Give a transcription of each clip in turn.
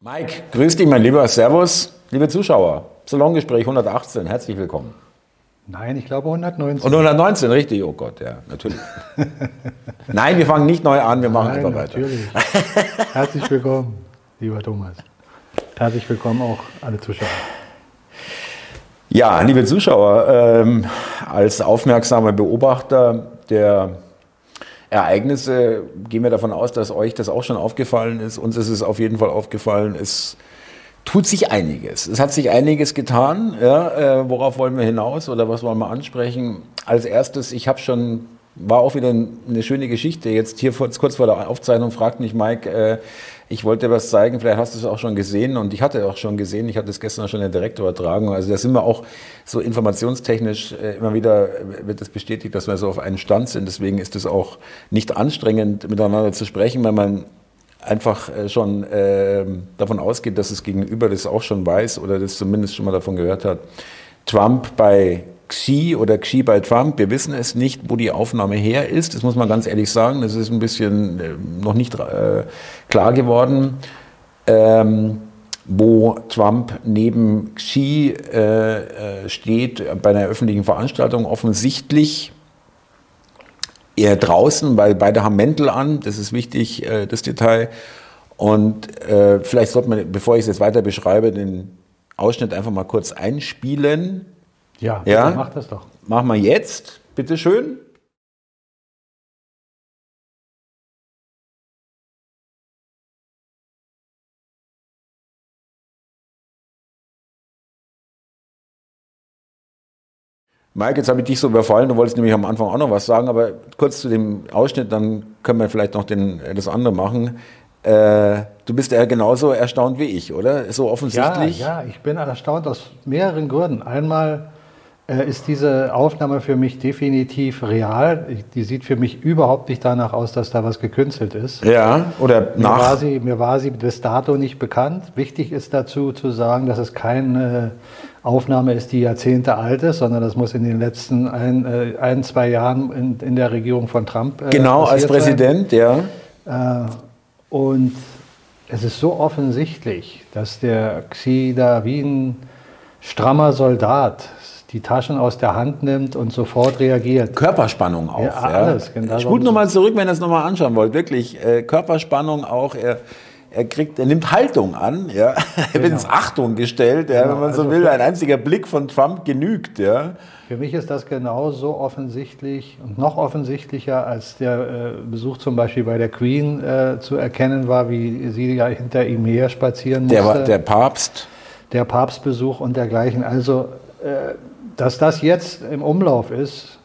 Mike, grüß dich, mein Lieber. Servus, liebe Zuschauer. Salongespräch 118, herzlich willkommen. Nein, ich glaube 119. Und 119, richtig? Oh Gott, ja, natürlich. Nein, wir fangen nicht neu an, wir machen Nein, einfach weiter. natürlich. Herzlich willkommen, lieber Thomas. Herzlich willkommen auch alle Zuschauer. Ja, liebe Zuschauer, ähm, als aufmerksamer Beobachter der Ereignisse gehen wir davon aus, dass euch das auch schon aufgefallen ist. Uns ist es auf jeden Fall aufgefallen. Es tut sich einiges. Es hat sich einiges getan. Ja, äh, worauf wollen wir hinaus oder was wollen wir ansprechen? Als erstes, ich habe schon, war auch wieder eine schöne Geschichte. Jetzt hier kurz vor der Aufzeichnung fragt mich Mike, äh, ich wollte was zeigen, vielleicht hast du es auch schon gesehen und ich hatte auch schon gesehen, ich hatte es gestern schon in der Direktübertragung. Also da sind wir auch so informationstechnisch äh, immer wieder wird es bestätigt, dass wir so auf einen Stand sind. Deswegen ist es auch nicht anstrengend, miteinander zu sprechen, weil man einfach äh, schon äh, davon ausgeht, dass das Gegenüber das auch schon weiß oder das zumindest schon mal davon gehört hat. Trump bei Xi oder Xi bei Trump, wir wissen es nicht, wo die Aufnahme her ist. Das muss man ganz ehrlich sagen. Das ist ein bisschen äh, noch nicht äh, klar geworden. Ähm, wo Trump neben Xi äh, äh steht bei einer öffentlichen Veranstaltung offensichtlich eher draußen, weil beide haben Mäntel an, das ist wichtig, äh, das Detail. Und vielleicht sollte man, bevor ich es jetzt weiter beschreibe, den Ausschnitt einfach mal kurz einspielen. Ja, Ja? mach das doch. Machen wir jetzt, bitteschön. Mike, jetzt habe ich dich so überfallen, du wolltest nämlich am Anfang auch noch was sagen, aber kurz zu dem Ausschnitt, dann können wir vielleicht noch den, das andere machen. Äh, du bist ja genauso erstaunt wie ich, oder? So Ja, offensichtlich. ja, ich bin erstaunt aus mehreren Gründen. Einmal äh, ist diese Aufnahme für mich definitiv real. Die sieht für mich überhaupt nicht danach aus, dass da was gekünstelt ist. Ja, oder Mir war, nach. sie, mir war sie bis dato nicht bekannt. Wichtig ist dazu zu sagen, dass es keine Aufnahme ist, die Jahrzehnte alt ist, sondern das muss in den letzten ein, äh, ein zwei Jahren in, in der Regierung von Trump äh, Genau, als passiert sein. Präsident, ja. Äh, und es ist so offensichtlich, dass der Xi da wie ein strammer Soldat die Taschen aus der Hand nimmt und sofort reagiert. Körperspannung auch. Ja, alles, genau. Spult nochmal zurück, wenn ihr es nochmal anschauen wollt. Wirklich, äh, Körperspannung auch. Er, er, kriegt, er nimmt Haltung an. Ja. Er wird Genau. ins Achtung gestellt, ja, Genau, wenn man so also will. Ein einziger Blick von Trump genügt. Ja. Für mich ist das genauso offensichtlich und noch offensichtlicher, als der äh, Besuch zum Beispiel bei der Queen äh, zu erkennen war, wie sie ja hinter ihm her spazieren musste. Der, der Papst. der Papstbesuch und dergleichen. Also, äh, dass das jetzt im Umlauf ist,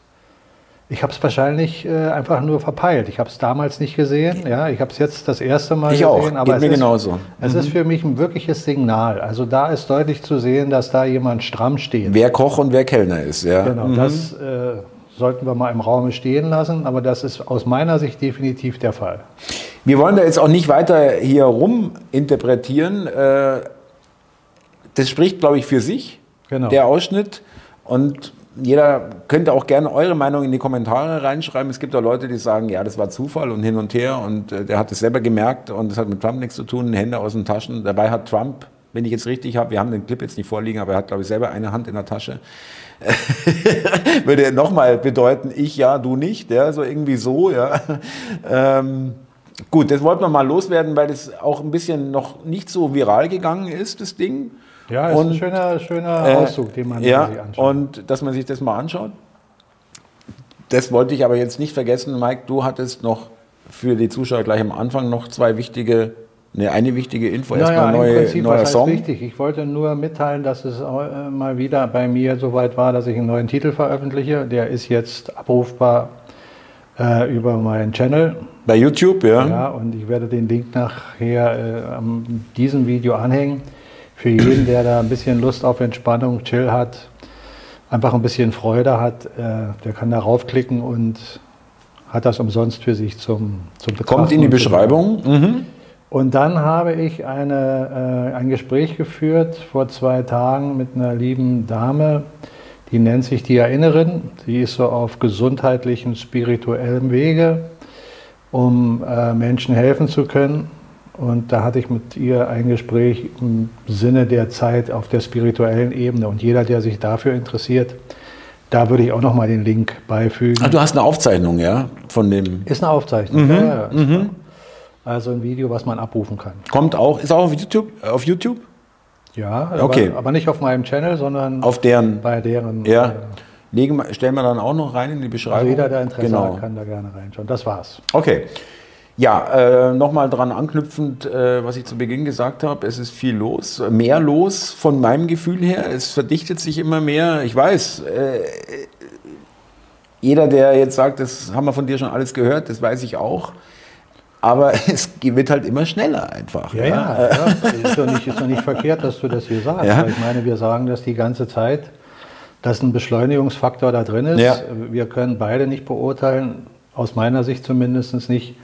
ich habe es wahrscheinlich äh, einfach nur verpeilt. Ich habe es damals nicht gesehen. Ja, ich habe es jetzt das erste Mal Ich auch. gesehen. Aber Geht es mir ist, genauso. Mhm. Es ist für mich ein wirkliches Signal. Also da ist deutlich zu sehen, dass da jemand stramm steht. Wer Koch und wer Kellner ist. Ja. Genau, Mhm. das äh, sollten wir mal im Raume stehen lassen. Aber das ist aus meiner Sicht definitiv der Fall. Wir wollen da jetzt auch nicht weiter hier rum interpretieren. Äh, Das spricht, glaube ich, für sich, Genau. der Ausschnitt. Und jeder könnte auch gerne eure Meinung in die Kommentare reinschreiben. Es gibt auch Leute, die sagen, ja, das war Zufall und hin und her und äh, der hat es selber gemerkt und das hat mit Trump nichts zu tun, Hände aus den Taschen. Dabei hat Trump, wenn ich jetzt richtig habe, wir haben den Clip jetzt nicht vorliegen, aber er hat, glaube ich, selber eine Hand in der Tasche. Würde nochmal bedeuten, ich ja, du nicht, ja, so irgendwie so, ja. Ähm, gut, das wollten wir mal loswerden, weil das auch ein bisschen noch nicht so viral gegangen ist, das Ding. Ja, ist ein schöner, schöner Äh, Auszug, den man ja, sich anschaut. und dass man sich das mal anschaut. Das wollte ich aber jetzt nicht vergessen, Mike. Du hattest noch für die Zuschauer gleich am Anfang noch zwei wichtige, ne, eine wichtige Info. Erstmal im neue, Prinzip, neuer was Song. wichtig? Ich wollte nur mitteilen, dass es äh, mal wieder bei mir soweit war, dass ich einen neuen Titel veröffentliche. Der ist jetzt abrufbar äh, über meinen Channel. Bei YouTube, ja. Ja, und ich werde den Link nachher äh, an diesem Video anhängen. Für jeden, der da ein bisschen Lust auf Entspannung, Chill hat, einfach ein bisschen Freude hat, äh, der kann da raufklicken und hat das umsonst für sich zum, zum Betrachten. Kommt in die Beschreibung. Mhm. und dann habe ich eine, äh, ein Gespräch geführt vor zwei Tagen mit einer lieben Dame, die nennt sich die Erinnerin. Sie ist so auf gesundheitlichem, spirituellem Wege, um äh, Menschen helfen zu können. Und da hatte ich mit ihr ein Gespräch im Sinne der Zeit auf der spirituellen Ebene. Und jeder, der sich dafür interessiert, da würde ich auch noch mal den Link beifügen. Ach, du hast eine Aufzeichnung, ja, von dem. Ist eine Aufzeichnung. Mhm. Ja, ja, Mhm. Also ein Video, was man abrufen kann. Kommt auch, ist auch auf YouTube? Auf YouTube? Ja, Okay. aber, aber nicht auf meinem Channel, sondern Auf deren. bei deren. Ja. äh, Legen, stellen wir dann auch noch rein in die Beschreibung. Also jeder, der Interesse genau. hat, kann da gerne reinschauen. Das war's. Okay. Ja, äh, nochmal dran anknüpfend, äh, was ich zu Beginn gesagt habe, es ist viel los, mehr los von meinem Gefühl her. Es verdichtet sich immer mehr. Ich weiß, äh, jeder, der jetzt sagt, das haben wir von dir schon alles gehört, das weiß ich auch. Aber es wird halt immer schneller einfach. Ja, ja, ja. Ist, doch nicht, ist doch nicht verkehrt, dass du das hier sagst. Ja. Ich meine, wir sagen das die ganze Zeit, dass ein Beschleunigungsfaktor da drin ist. Ja. Wir können beide nicht beurteilen, aus meiner Sicht zumindest nicht,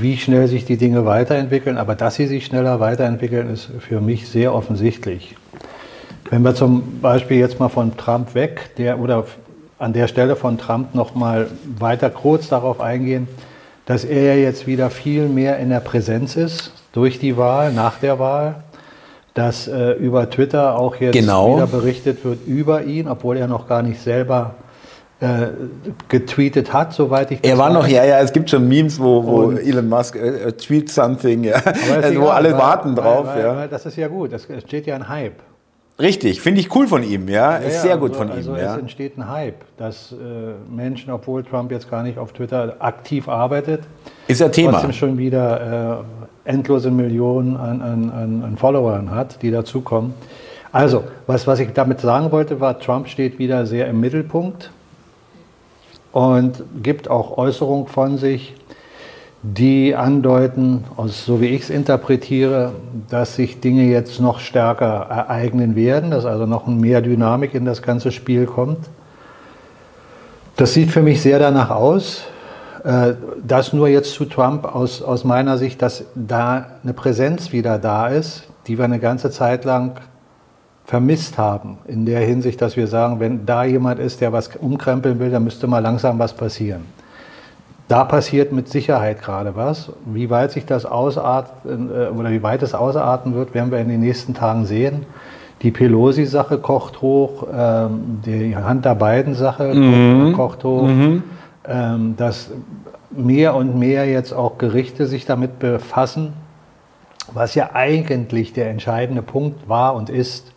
wie schnell sich die Dinge weiterentwickeln. Aber dass sie sich schneller weiterentwickeln, ist für mich sehr offensichtlich. Wenn wir zum Beispiel jetzt mal von Trump weg, der oder an der Stelle von Trump noch mal weiter kurz darauf eingehen, dass er ja jetzt wieder viel mehr in der Präsenz ist durch die Wahl, nach der Wahl, dass äh, über Twitter auch jetzt Genau. wieder berichtet wird über ihn, obwohl er noch gar nicht selber äh, getweetet hat, soweit ich das Er war noch, ja, ja, es gibt schon Memes, wo, wo Elon Musk äh, äh, tweet something, ja, ist also, wo alle weil- warten drauf. Weil, weil, ja. das ist ja gut, es entsteht ja ein Hype. Richtig, finde ich cool von ihm, ja, ist Ja, sehr ja, gut also, von ihm. Also ja. es entsteht ein Hype, dass äh, Menschen, obwohl Trump jetzt gar nicht auf Twitter aktiv arbeitet, Ist ja Thema. trotzdem schon wieder äh, endlose Millionen an, an, an, an Followern hat, die dazukommen. Also, was, was ich damit sagen wollte, war, Trump steht wieder sehr im Mittelpunkt und gibt auch Äußerungen von sich, die andeuten, so wie ich es interpretiere, dass sich Dinge jetzt noch stärker ereignen werden, dass also noch mehr Dynamik in das ganze Spiel kommt. Das sieht für mich sehr danach aus. Äh, Das nur jetzt zu Trump aus, aus meiner Sicht, dass da eine Präsenz wieder da ist, die wir eine ganze Zeit lang vermisst haben. In der Hinsicht, dass wir sagen, wenn da jemand ist, der was umkrempeln will, dann müsste mal langsam was passieren. Da passiert mit Sicherheit gerade was. Wie weit sich das ausarten äh, oder wie weit es ausarten wird, werden wir in den nächsten Tagen sehen. Die Pelosi-Sache kocht hoch, ähm, die Hunter Biden-Sache Mhm. kocht hoch. Ähm, dass mehr und mehr jetzt auch Gerichte sich damit befassen, was ja eigentlich der entscheidende Punkt war und ist.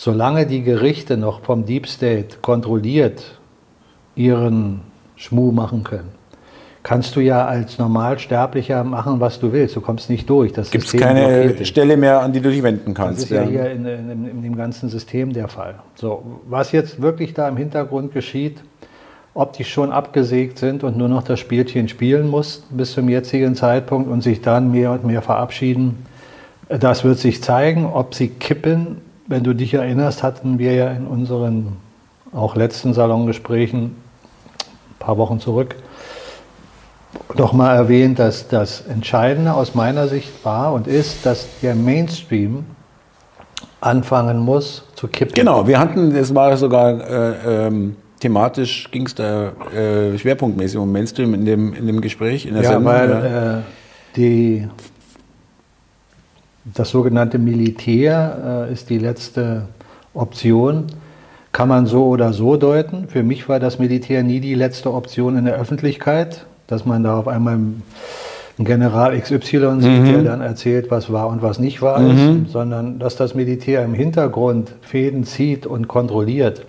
Solange die Gerichte noch vom Deep State kontrolliert ihren Schmuh machen können, kannst du ja als Normalsterblicher machen, was du willst. Du kommst nicht durch. Das Gibt es keine. Stelle mehr, an die du dich wenden Das kannst. ist ja hier in, in, in dem ganzen System der Fall. So, was jetzt wirklich da im Hintergrund geschieht, ob die schon abgesägt sind und nur noch das Spielchen spielen mussten bis zum jetzigen Zeitpunkt und sich dann mehr und mehr verabschieden, das wird sich zeigen, ob sie kippen. Wenn du dich erinnerst, hatten wir ja in unseren auch letzten Salongesprächen ein paar Wochen zurück noch mal erwähnt, dass das Entscheidende aus meiner Sicht war und ist, dass der Mainstream anfangen muss zu kippen. Genau, wir hatten, das war sogar äh, ähm, thematisch, ging es da äh, schwerpunktmäßig um Mainstream in dem, in dem Gespräch, in der Ja, Sendung. weil ja. äh, die, das sogenannte Militär äh, ist die letzte Option. Kann man so oder so deuten. Für mich war das Militär nie die letzte Option in der Öffentlichkeit, dass man da auf einmal einen General XY sieht, der dann erzählt, was war und was nicht wahr ist, sondern dass das Militär im Hintergrund Fäden zieht und kontrolliert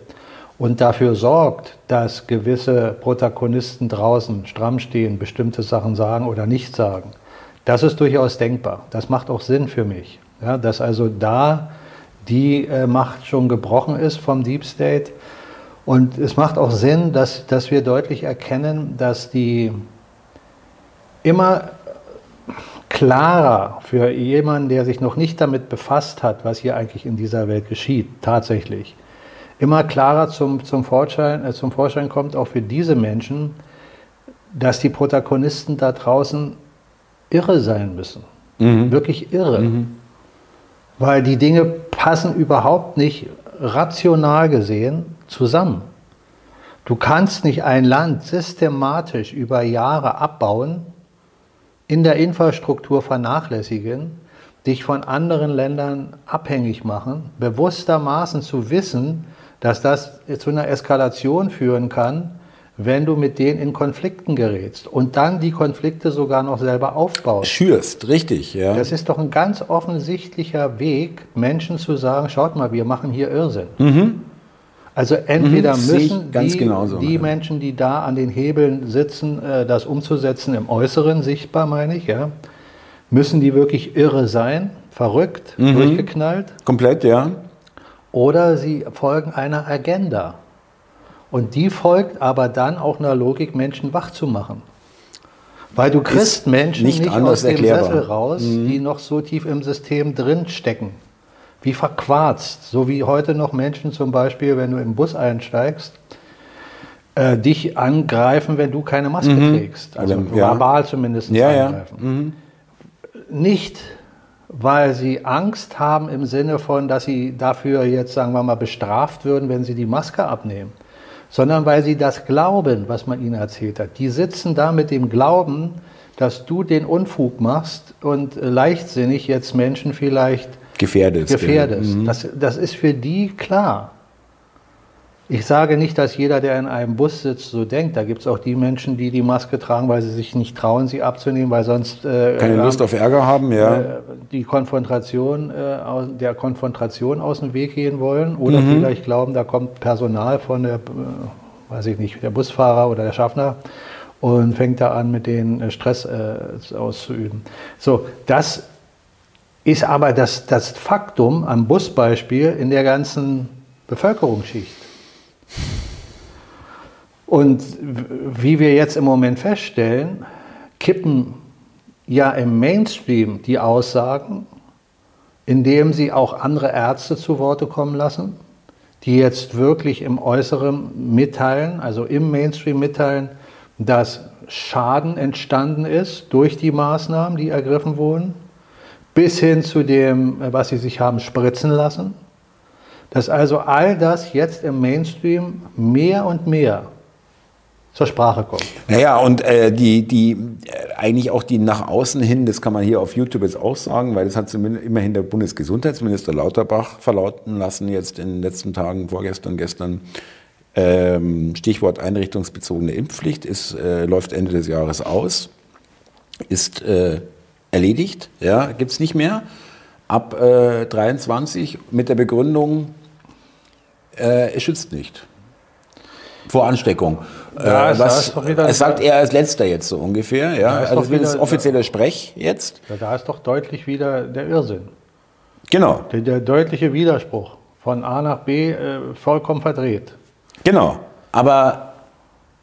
und dafür sorgt, dass gewisse Protagonisten draußen stramm stehen, bestimmte Sachen sagen oder nicht sagen. Das ist durchaus denkbar. Das macht auch Sinn für mich. Ja, dass also da die äh, Macht schon gebrochen ist vom Deep State. Und es macht auch Sinn, dass, dass wir deutlich erkennen, dass die immer klarer für jemanden, der sich noch nicht damit befasst hat, was hier eigentlich in dieser Welt geschieht, tatsächlich, immer klarer zum, zum, Vorschein, äh, zum Vorschein kommt, auch für diese Menschen, dass die Protagonisten da draußen irre sein müssen. Wirklich irre. Weil die Dinge passen überhaupt nicht rational gesehen zusammen. Du kannst nicht ein Land systematisch über Jahre abbauen, in der Infrastruktur vernachlässigen, dich von anderen Ländern abhängig machen, bewusstermaßen zu wissen, dass das zu einer Eskalation führen kann, wenn du mit denen in Konflikten gerätst und dann die Konflikte sogar noch selber aufbaust. Schürst, richtig, ja. Das ist doch ein ganz offensichtlicher Weg, Menschen zu sagen, schaut mal, wir machen hier Irrsinn. Mhm. Also entweder Mhm, müssen die, genauso, die ja. Menschen, die da an den Hebeln sitzen, äh, das umzusetzen, im Äußeren sichtbar meine ich, ja, müssen die wirklich irre sein, verrückt, Mhm. durchgeknallt, Komplett, ja. oder sie folgen einer Agenda. Und die folgt aber dann auch einer Logik, Menschen wach zu machen. Weil du kriegst Menschen nicht nicht, aus dem erklärbar. Mhm. Sessel raus, die noch so tief im System drin stecken. Wie verquarzt. So wie heute noch Menschen zum Beispiel, wenn du im Bus einsteigst, äh, dich angreifen, wenn du keine Maske trägst. Also Mhm. ja. verbal zumindest Ja, ja. angreifen nicht, weil sie Angst haben im Sinne von, dass sie dafür jetzt, sagen wir mal, bestraft würden, wenn sie die Maske abnehmen, sondern weil sie das glauben, was man ihnen erzählt hat. Die sitzen da mit dem Glauben, dass du den Unfug machst und leichtsinnig jetzt Menschen vielleicht Gefährdet. gefährdest. Das, das ist für die klar. Ich sage nicht, dass jeder, der in einem Bus sitzt, so denkt. Da gibt es auch die Menschen, die die Maske tragen, weil sie sich nicht trauen, sie abzunehmen, weil sonst äh, Keine ja, Lust auf Ärger haben, ja. äh, die Konfrontation, äh, aus, der Konfrontation aus dem Weg gehen wollen oder Mhm. vielleicht glauben, da kommt Personal von der, äh, weiß ich nicht, der Busfahrer oder der Schaffner und fängt da an, mit denen äh, Stress äh, auszuüben. So, das ist aber das, das Faktum am Busbeispiel in der ganzen Bevölkerungsschicht. Und wie wir jetzt im Moment feststellen, kippen ja im Mainstream die Aussagen, indem sie auch andere Ärzte zu Worte kommen lassen, die jetzt wirklich im Äußeren mitteilen, also im Mainstream mitteilen, dass Schaden entstanden ist durch die Maßnahmen, die ergriffen wurden, bis hin zu dem, was sie sich haben spritzen lassen. Dass also all das jetzt im Mainstream mehr und mehr zur Sprache kommt. Naja, und äh, die, die, äh, eigentlich auch die nach außen hin, das kann man hier auf YouTube jetzt auch sagen, weil das hat zumindest immerhin der Bundesgesundheitsminister Lauterbach verlauten lassen, jetzt in den letzten Tagen, vorgestern, gestern. Ähm, Stichwort einrichtungsbezogene Impfpflicht ist, äh, läuft Ende des Jahres aus, ist äh, erledigt, ja, gibt es nicht mehr. Ab äh, 23 mit der Begründung, äh, es schützt nicht vor Ansteckung. Ja, äh, es was, es sagt er als letzter jetzt so ungefähr. Ja, ist also das offizieller Sprech jetzt. Ja, Da ist doch deutlich wieder der Irrsinn, Genau, der, der deutliche Widerspruch von A nach B äh, vollkommen verdreht. genau. Aber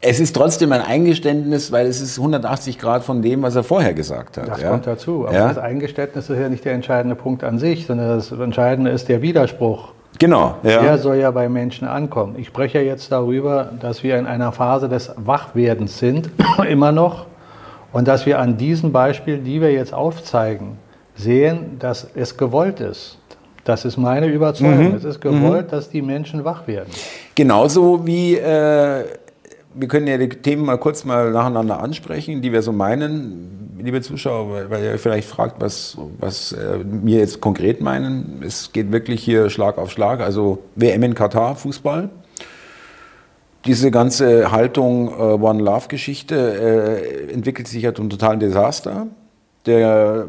es ist trotzdem ein Eingeständnis, weil es ist 180 Grad von dem, was er vorher gesagt hat. Das ja. kommt dazu. Aber Ja. das Eingeständnis ist ja nicht der entscheidende Punkt an sich, sondern das Entscheidende ist der Widerspruch. Genau, ja. Der soll ja bei Menschen ankommen. Ich spreche ja jetzt darüber, dass wir in einer Phase des Wachwerdens sind, immer noch, und dass wir an diesen Beispielen, die wir jetzt aufzeigen, sehen, dass es gewollt ist. Das ist meine Überzeugung. Mhm. Es ist gewollt, dass die Menschen wach werden. Genauso wie, äh, wir können ja die Themen mal kurz mal nacheinander ansprechen, die wir so meinen, liebe Zuschauer, weil, ihr vielleicht fragt, was, was äh, wir jetzt konkret meinen. Es geht wirklich hier Schlag auf Schlag, also WM in Katar, Fußball. Diese ganze Haltung äh, One Love Geschichte äh, entwickelt sich ja zum totalen Desaster. Der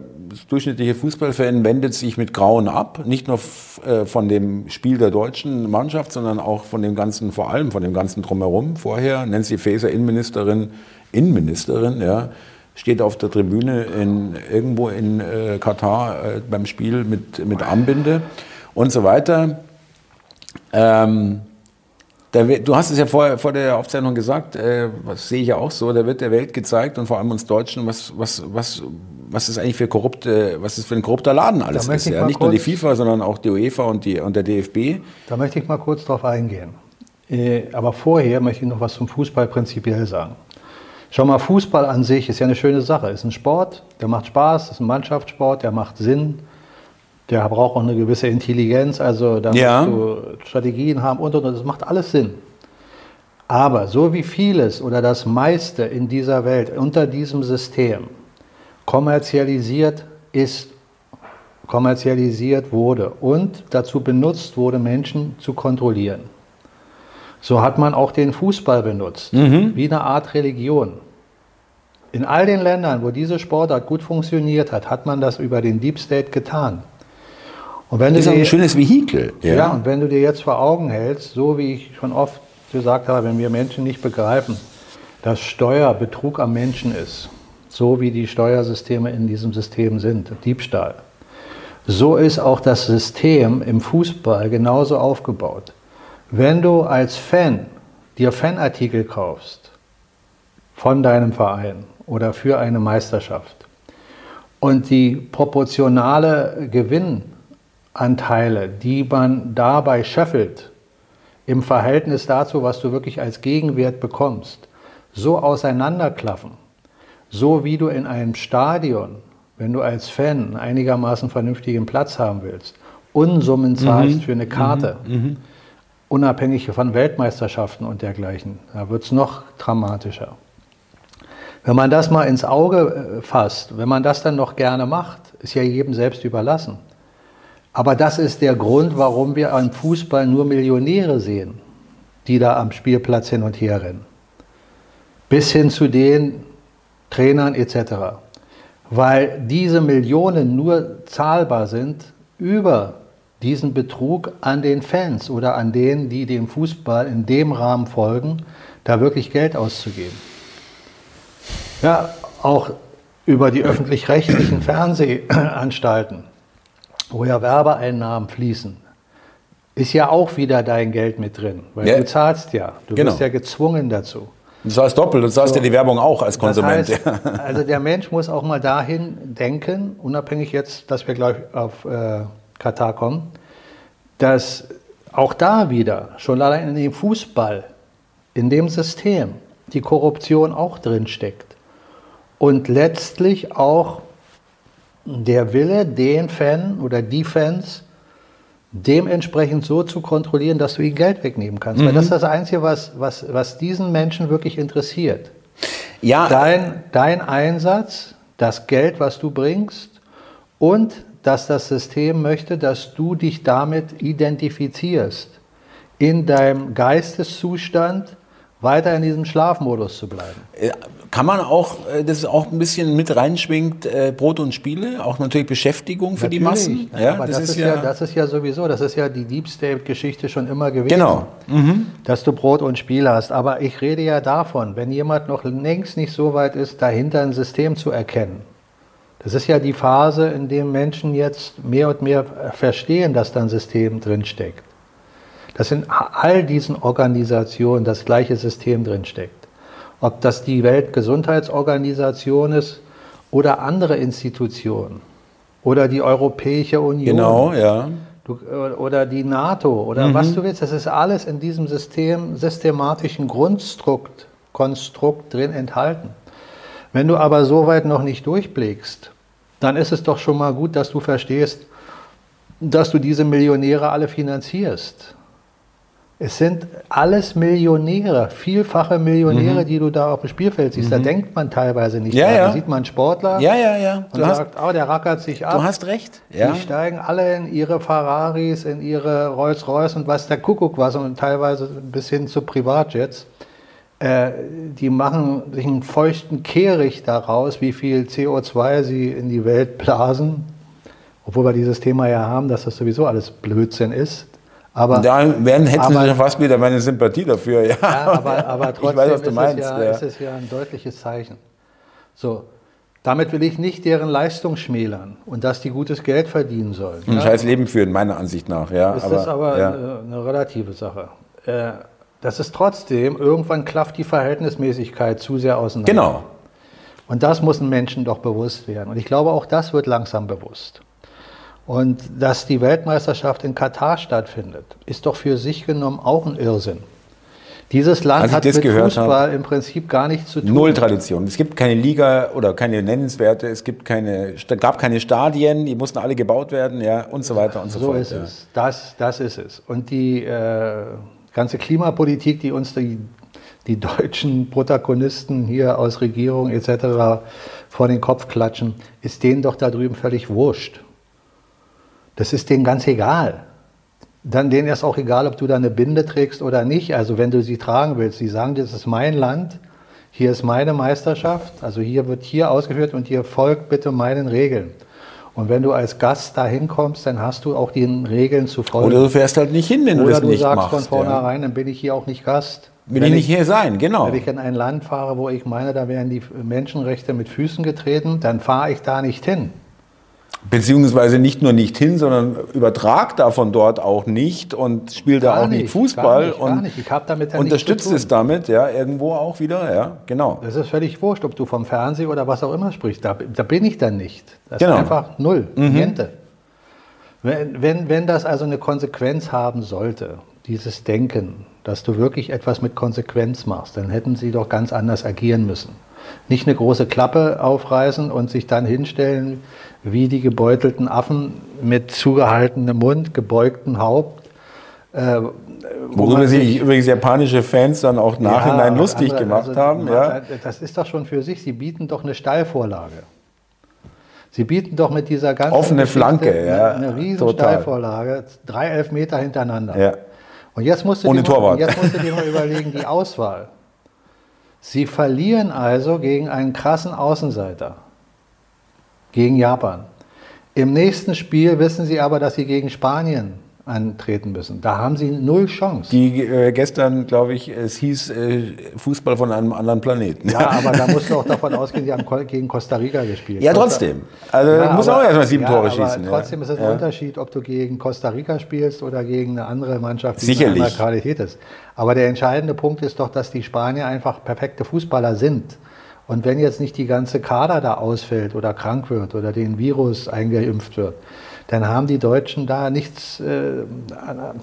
durchschnittliche Fußballfan wendet sich mit Grauen ab, nicht nur äh, von dem Spiel der deutschen Mannschaft, sondern auch von dem ganzen, vor allem von dem ganzen drumherum. Vorher Nancy Faeser, Innenministerin, Innenministerin, ja, steht auf der Tribüne in, irgendwo in äh, Katar äh, beim Spiel mit, mit Armbinde und so weiter. Ähm, da du hast es ja vor, vor der Aufzeichnung gesagt, äh, was sehe ich ja auch so, da wird der Welt gezeigt und vor allem uns Deutschen, was, was, was, was ist eigentlich für korrupte, was ist für ein korrupter Laden alles ist. Ja? Nicht nur die FIFA, sondern auch die UEFA und, die, und der DFB. Da möchte ich mal kurz drauf eingehen. Äh, Aber vorher möchte ich noch was zum Fußball prinzipiell sagen. Schau mal, Fußball an sich ist ja eine schöne Sache. Ist ein Sport, der macht Spaß, ist ein Mannschaftssport, der macht Sinn, der braucht auch eine gewisse Intelligenz, also da Ja. musst du Strategien haben und und und. Das macht alles Sinn. Aber so wie vieles oder das meiste in dieser Welt unter diesem System kommerzialisiert ist, kommerzialisiert wurde und dazu benutzt wurde, Menschen zu kontrollieren. So hat man auch den Fußball benutzt, mhm. wie eine Art Religion. In all den Ländern, wo diese Sportart gut funktioniert hat, hat man das über den Deep State getan. Und wenn das ist dir, ein schönes Vehikel. Ja. ja, und wenn du dir jetzt vor Augen hältst, so wie ich schon oft gesagt habe, wenn wir Menschen nicht begreifen, dass Steuerbetrug am Menschen ist, so wie die Steuersysteme in diesem System sind, Diebstahl, so ist auch das System im Fußball genauso aufgebaut. Wenn du als Fan dir Fanartikel kaufst von deinem Verein oder für eine Meisterschaft und die proportionale Gewinnanteile, die man dabei schöffelt, im Verhältnis dazu, was du wirklich als Gegenwert bekommst, so auseinanderklaffen, so wie du in einem Stadion, wenn du als Fan einen einigermaßen vernünftigen Platz haben willst, Unsummen zahlst mhm. für eine Karte, mhm. mhm. Unabhängig von Weltmeisterschaften und dergleichen, da wird es noch dramatischer. Wenn man das mal ins Auge äh, fasst, wenn man das dann noch gerne macht, ist ja jedem selbst überlassen. Aber das ist der Grund, warum wir am Fußball nur Millionäre sehen, die da am Spielplatz hin und her rennen. Bis hin zu den Trainern etc. Weil diese Millionen nur zahlbar sind über diesen Betrug an den Fans oder an denen, die dem Fußball in dem Rahmen folgen, da wirklich Geld auszugeben. Ja, auch über die öffentlich-rechtlichen Fernsehanstalten, wo ja Werbeeinnahmen fließen, ist ja auch wieder dein Geld mit drin, weil ja. du zahlst ja. Du genau. bist ja gezwungen dazu. Du zahlst doppelt, du zahlst so, ja die Werbung auch als Konsument. Das heißt, also der Mensch muss auch mal dahin denken, unabhängig jetzt, dass wir gleich auf äh, Katar kommen, dass auch da wieder, schon allein in dem Fußball, in dem System, die Korruption auch drin steckt. Und letztlich auch der Wille, den Fan oder die Fans dementsprechend so zu kontrollieren, dass du ihnen Geld wegnehmen kannst. Mhm. Weil das ist das Einzige, was, was, was diesen Menschen wirklich interessiert. Ja. Dein, dein Einsatz, das Geld, was du bringst und dass das System möchte, dass du dich damit identifizierst, in deinem Geisteszustand weiter in diesem Schlafmodus zu bleiben. Kann man auch, äh, das ist auch ein bisschen mit reinschwingt, äh, Brot und Spiele, auch natürlich Beschäftigung für natürlich, die Massen. Ja, das, das ist, ist ja, das ist ja sowieso, das ist ja die Deep State-Geschichte schon immer gewesen. Genau. Mhm. Dass du Brot und Spiele hast. Aber ich rede ja davon, wenn jemand noch längst nicht so weit ist, dahinter ein System zu erkennen. Das ist ja die Phase, in der Menschen jetzt mehr und mehr verstehen, dass da ein System drinsteckt dass in all diesen Organisationen das gleiche System drinsteckt. Ob das die Weltgesundheitsorganisation ist oder andere Institutionen oder die Europäische Union. Genau, ja. Du, oder die NATO oder mhm. was du willst, das ist alles in diesem System, systematischen Grundstrukt, Konstrukt drin enthalten. Wenn du aber so weit noch nicht durchblickst, dann ist es doch schon mal gut, dass du verstehst, dass du diese Millionäre alle finanzierst. Es sind alles Millionäre, vielfache Millionäre, mhm. die du da auf dem Spielfeld siehst. Mhm. Da denkt man teilweise nicht. Ja, ja. Da sieht man Sportler ja, ja, ja. Du und hast, sagt, oh, der rackert sich ab. Du hast recht. Ja. Die steigen alle in ihre Ferraris, in ihre Rolls-Royce und was der Kuckuck was und teilweise bis hin zu Privatjets. Äh, die machen sich einen feuchten Kehricht daraus, wie viel CO2 sie in die Welt blasen. Obwohl wir dieses Thema ja haben, dass das sowieso alles Blödsinn ist. Aber, da werden, hätten aber, Sie fast wieder meine Sympathie dafür. Ja, ja aber, aber trotzdem ich weiß, ist, meinst, es ja, ja. ist es ja ein deutliches Zeichen. So, damit will ich nicht deren Leistung schmälern und dass die gutes Geld verdienen sollen. Ein ja. scheiß Leben führen, meiner Ansicht nach. Ja, das aber, ist aber eine, relative Sache. Äh, das ist trotzdem, irgendwann klafft die Verhältnismäßigkeit zu sehr auseinander. Genau. Und das muss ein Menschen doch bewusst werden. Und ich glaube, auch das wird langsam bewusst. Und dass die Weltmeisterschaft in Katar stattfindet, ist doch für sich genommen auch ein Irrsinn. Dieses Land hat mit Fußball habe, im Prinzip gar nichts zu tun. Null Tradition. Es gibt keine Liga oder keine nennenswerte, es gibt keine, gab keine Stadien, die mussten alle gebaut werden, ja, und so weiter und so, so fort. So ist ja. es. Das, das ist es. Und die äh, ganze Klimapolitik, die uns die, die deutschen Protagonisten hier aus Regierung etc. vor den Kopf klatschen, ist denen doch da drüben völlig wurscht. Das ist denen ganz egal. Dann denen ist auch egal, ob du da eine Binde trägst oder nicht. Also wenn du sie tragen willst, sie sagen, das ist mein Land, hier ist meine Meisterschaft, also hier wird hier ausgeführt und hier folgt bitte meinen Regeln. Und wenn du als Gast da hinkommst, dann hast du auch den Regeln zu folgen. Oder du fährst halt nicht hin, wenn Oder du das du nicht sagst machst. von vornherein, dann bin ich hier auch nicht Gast. Will wenn ich nicht hier sein, genau. Wenn ich in ein Land fahre, wo ich meine, da werden die Menschenrechte mit Füßen getreten, dann fahre ich da nicht hin. Beziehungsweise nicht nur nicht hin, sondern übertrag davon dort auch nicht und spiel da Gar auch nicht, nicht, Fußball nicht, gar und nicht. Unterstützt es damit, ja, irgendwo auch wieder, ja, genau. Das ist völlig wurscht, ob du vom Fernsehen oder was auch immer sprichst. Da, da bin ich dann nicht. Das Genau. ist einfach null, niente. Wenn, wenn, wenn das also eine Konsequenz haben sollte, dieses Denken, dass du wirklich etwas mit Konsequenz machst, dann hätten sie doch ganz anders agieren müssen. Nicht eine große Klappe aufreißen und sich dann hinstellen wie die gebeutelten Affen mit zugehaltenem Mund, gebeugtem Haupt. Äh, wo Worüber sich übrigens japanische Fans dann auch nachhinein Ja, lustig andere, gemacht also, haben, ja. Das ist doch schon für sich. Sie bieten doch eine Steilvorlage. Sie bieten doch mit dieser ganzen Offene Geschichte Flanke, ja, eine, riesen total. Steilvorlage, drei Elfmeter hintereinander. ja. Und jetzt musst du Ohne dir mal, Torwart. jetzt musst du dir mal überlegen, die Auswahl. Sie verlieren also gegen einen krassen Außenseiter, gegen Japan. Im nächsten Spiel wissen sie aber, dass sie gegen Spanien antreten müssen. Da haben sie null Chance. Die äh, gestern, glaube ich, es hieß äh, Fußball von einem anderen Planeten. Ja, aber da musst du auch davon ausgehen, sie haben gegen Costa Rica gespielt. Ja, trotzdem. Also Ja, muss auch erstmal sieben ja, Tore schießen. ja. Trotzdem ist es ein ja. Unterschied, ob du gegen Costa Rica spielst oder gegen eine andere Mannschaft, die Sicherlich. in einer Qualität ist. Aber der entscheidende Punkt ist doch, dass die Spanier einfach perfekte Fußballer sind. Und wenn jetzt nicht die ganze Kader da ausfällt oder krank wird oder den Virus eingeimpft wird, dann haben die Deutschen da nichts, äh,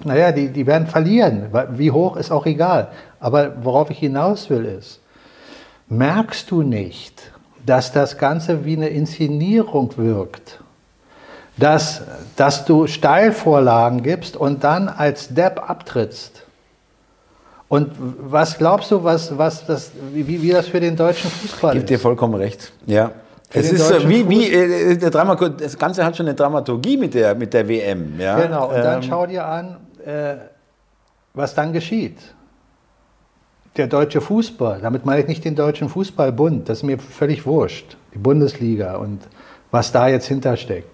naja, die, die werden verlieren. Wie hoch ist auch egal. Aber worauf ich hinaus will ist, merkst du nicht, dass das Ganze wie eine Inszenierung wirkt? Dass, dass du Steilvorlagen gibst und dann als Depp abtrittst? Und was glaubst du, was, was das, wie, wie das für den deutschen Fußball Gib dir ist? vollkommen recht. Ja. Es ist deutschen wie, wie äh, der Drama, das Ganze hat schon eine Dramaturgie mit der, mit der WM. Ja? Genau, und dann Ähm, schau dir an, äh, was dann geschieht. Der deutsche Fußball, damit meine ich nicht den deutschen Fußballbund, das ist mir völlig wurscht. Die Bundesliga und was da jetzt hintersteckt.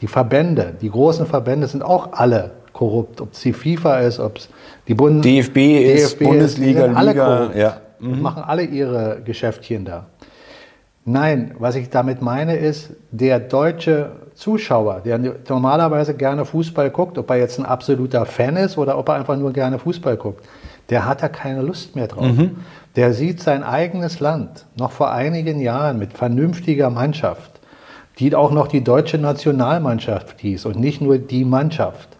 Die Verbände, die großen Verbände sind auch alle korrupt. Ob es die FIFA ist, ob es die Bund DFB ist, Bundesliga, die sind alle Liga, korrupt ja. und machen alle ihre Geschäftchen da. Nein, was ich damit meine ist, der deutsche Zuschauer, der normalerweise gerne Fußball guckt, ob er jetzt ein absoluter Fan ist oder ob er einfach nur gerne Fußball guckt, der hat da keine Lust mehr drauf. Der sieht sein eigenes Land noch vor einigen Jahren mit vernünftiger Mannschaft, die auch noch die deutsche Nationalmannschaft hieß und nicht nur die Mannschaft,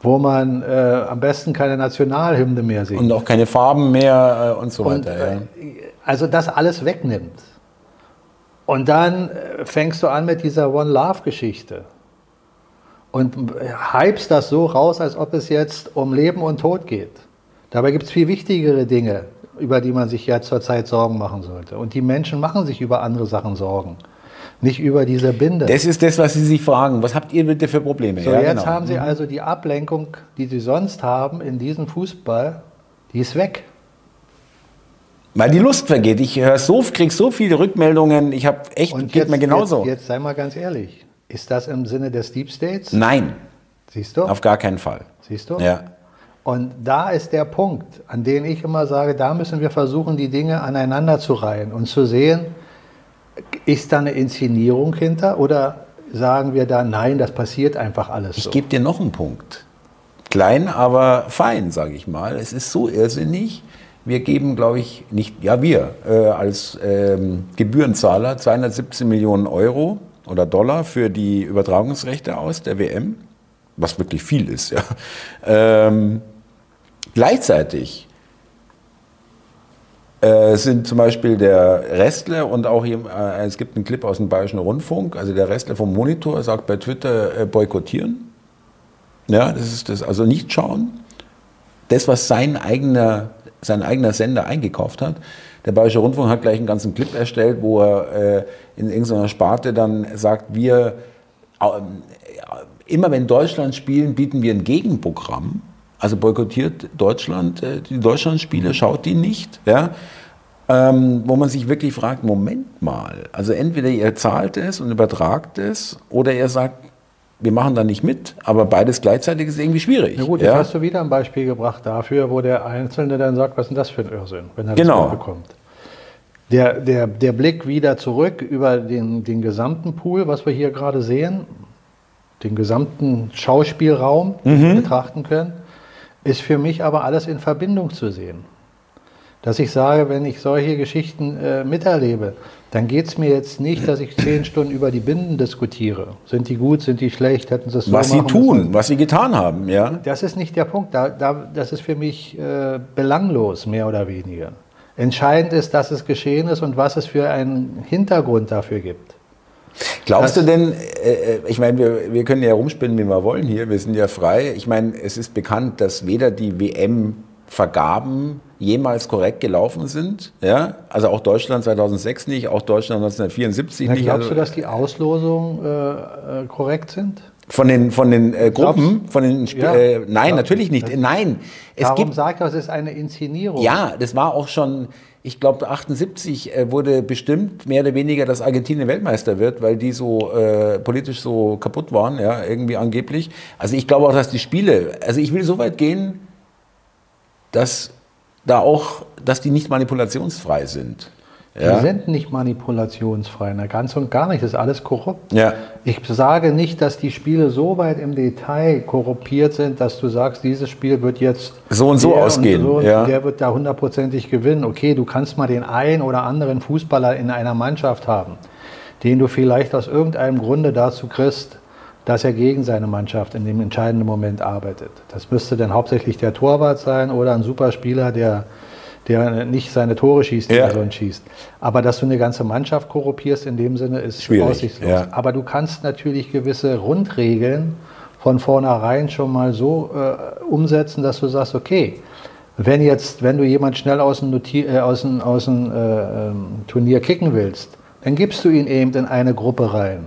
wo man äh, am besten keine Nationalhymne mehr singt. Und auch keine Farben mehr äh, und so Und, weiter. ja. äh, also das alles wegnimmt. Und dann äh, fängst du an mit dieser One Love Geschichte und äh, hypst das so raus, als ob es jetzt um Leben und Tod geht. Dabei gibt es viel wichtigere Dinge, über die man sich ja zurzeit Sorgen machen sollte. Und die Menschen machen sich über andere Sachen Sorgen, nicht über diese Binde. Das ist das, was Sie sich fragen. Was habt ihr bitte für Probleme? so, ja, jetzt genau. haben sie also die Ablenkung, die sie sonst haben in diesem Fußball, die ist weg. Weil die Lust vergeht. Ich höre so, krieg so viele Rückmeldungen. Ich habe echt, Und geht mir genauso. Jetzt, jetzt sei mal ganz ehrlich, ist das im Sinne des Deep States? Nein, Siehst du? auf gar keinen Fall. Siehst du? Ja. Und da ist der Punkt, an dem ich immer sage, da müssen wir versuchen, die Dinge aneinander zu reihen und zu sehen, ist da eine Inszenierung hinter oder sagen wir da, nein, das passiert einfach alles Ich so. gebe dir noch einen Punkt. Klein, aber fein, sage ich mal. Es ist so irrsinnig. Wir geben, glaube ich, nicht, ja wir äh, als ähm, Gebührenzahler 217 Millionen Euro oder Dollar für die Übertragungsrechte aus der WM, was wirklich viel ist. Ja. Ähm, gleichzeitig äh, sind zum Beispiel der Restler und auch hier, äh, es gibt einen Clip aus dem Bayerischen Rundfunk, also der Restler vom Monitor sagt bei Twitter äh, boykottieren. Ja, das ist das, also nicht schauen. Das, was sein eigener sein eigener Sender eingekauft hat. Der Bayerische Rundfunk hat gleich einen ganzen Clip erstellt, wo er äh, in irgendeiner Sparte dann sagt, wir äh, immer wenn Deutschland spielen, bieten wir ein Gegenprogramm. Also boykottiert Deutschland äh, die Deutschlandspiele, schaut die nicht. Ja? Ähm, wo man sich wirklich fragt, Moment mal, also entweder ihr zahlt es und übertragt es oder ihr sagt, wir machen da nicht mit, aber beides gleichzeitig ist irgendwie schwierig. Na gut, jetzt ja? hast du wieder ein Beispiel gebracht dafür, wo der Einzelne dann sagt, was ist denn das für ein Irrsinn, wenn er genau. das bekommt. Der, der, der Blick wieder zurück über den, den gesamten Pool, was wir hier gerade sehen, den gesamten Schauspielraum mhm. betrachten können, ist für mich aber alles in Verbindung zu sehen dass ich sage, wenn ich solche Geschichten äh, miterlebe, dann geht es mir jetzt nicht, dass ich zehn Stunden über die Binden diskutiere. Sind die gut, sind die schlecht, hätten sie es so Was sie tun, müssen. was sie getan haben, ja. Das ist nicht der Punkt. Da, da, das ist für mich äh, belanglos, mehr oder weniger. Entscheidend ist, dass es geschehen ist und was es für einen Hintergrund dafür gibt. Glaubst das, du denn, äh, äh, ich meine, wir, wir können ja rumspinnen, wie wir wollen hier, wir sind ja frei. Ich meine, es ist bekannt, dass weder die WM-Vergaben jemals korrekt gelaufen sind. Ja? Also auch Deutschland 2006 nicht, auch Deutschland 1974 Na, nicht. Glaubst also, du, dass die Auslosungen äh, äh, korrekt sind? Von den, von den äh, Gruppen, von den Sp ja, äh, nein, natürlich nicht. Nein, es Warum gibt, sagt er, es ist eine Inszenierung? Ja, das war auch schon, ich glaube 78 äh, wurde bestimmt mehr oder weniger, dass Argentinien Weltmeister wird, weil die so äh, politisch so kaputt waren, ja, irgendwie angeblich. Also ich glaube auch, dass die Spiele, also ich will so weit gehen, dass da auch, dass die nicht manipulationsfrei sind. Ja? Die sind nicht manipulationsfrei, na, ganz und gar nicht, das ist alles korrupt. Ja. Ich sage nicht, dass die Spiele so weit im Detail korruptiert sind, dass du sagst, dieses Spiel wird jetzt so und so ausgehen. Und so, ja. Der wird da hundertprozentig gewinnen. Okay, du kannst mal den einen oder anderen Fußballer in einer Mannschaft haben, den du vielleicht aus irgendeinem Grunde dazu kriegst, dass er gegen seine Mannschaft in dem entscheidenden Moment arbeitet. Das müsste dann hauptsächlich der Torwart sein oder ein Superspieler, der, der nicht seine Tore schießt, die ja. er sonst schießt. Aber dass du eine ganze Mannschaft korruptierst in dem Sinne ist Schwierig. aussichtslos. Ja. Aber du kannst natürlich gewisse Grundregeln von vornherein schon mal so äh, umsetzen, dass du sagst, okay, wenn jetzt, wenn du jemand schnell aus dem, äh, aus dem, aus dem äh, ähm, Turnier kicken willst, dann gibst du ihn eben in eine Gruppe rein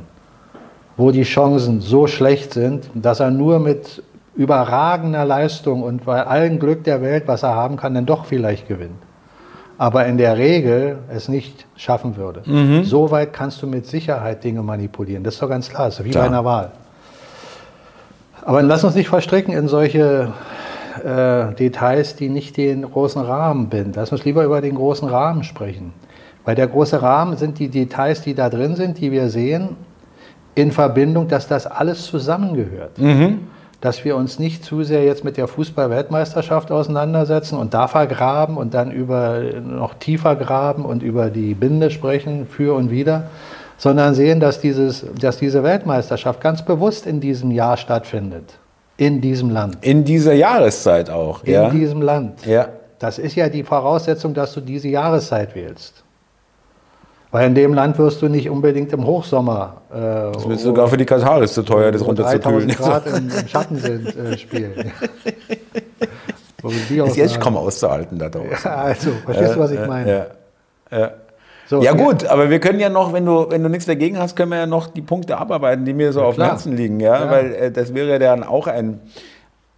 wo die Chancen so schlecht sind, dass er nur mit überragender Leistung und bei allem Glück der Welt, was er haben kann, dann doch vielleicht gewinnt. Aber in der Regel es nicht schaffen würde. Mhm. So weit kannst du mit Sicherheit Dinge manipulieren. Das ist doch ganz klar, das ist wie klar. bei einer Wahl. Aber lass uns nicht verstricken in solche äh, Details, die nicht den großen Rahmen binden. Lass uns lieber über den großen Rahmen sprechen. Weil der große Rahmen sind die Details, die da drin sind, die wir sehen in Verbindung, dass das alles zusammengehört. Mhm. Dass wir uns nicht zu sehr jetzt mit der Fußball-Weltmeisterschaft auseinandersetzen und da vergraben und dann über noch tiefer graben und über die Binde sprechen, für und wieder, sondern sehen, dass, dieses, dass diese Weltmeisterschaft ganz bewusst in diesem Jahr stattfindet. In diesem Land. In dieser Jahreszeit auch. In ja. diesem Land. Ja. Das ist ja die Voraussetzung, dass du diese Jahreszeit wählst. Weil in dem Land wirst du nicht unbedingt im Hochsommer. Äh, das wird sogar für die Kataris zu teuer, das runterzukühlen. Grad im, im Schatten sind, äh, spielen. ist jetzt kaum auszuhalten da draußen. Ja, also, verstehst du, was ich meine? Ja, ja. So, ja gut, aber wir können ja noch, wenn du, wenn du nichts dagegen hast, können wir ja noch die Punkte abarbeiten, die mir so ja, auf dem Herzen liegen. Ja? Weil äh, das wäre dann auch ein,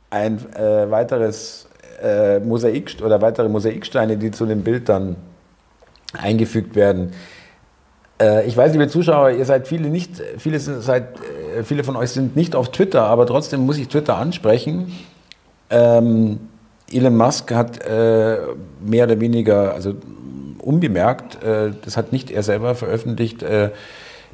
ein äh, weiteres äh, Mosaik oder weitere Mosaiksteine, die zu dem Bild dann eingefügt werden. Äh, ich weiß, liebe Zuschauer, ihr seid viele nicht, viele, seid, äh, viele von euch sind nicht auf Twitter, aber trotzdem muss ich Twitter ansprechen. Ähm, Elon Musk hat äh, mehr oder weniger, also unbemerkt, äh, das hat nicht er selber veröffentlicht, äh,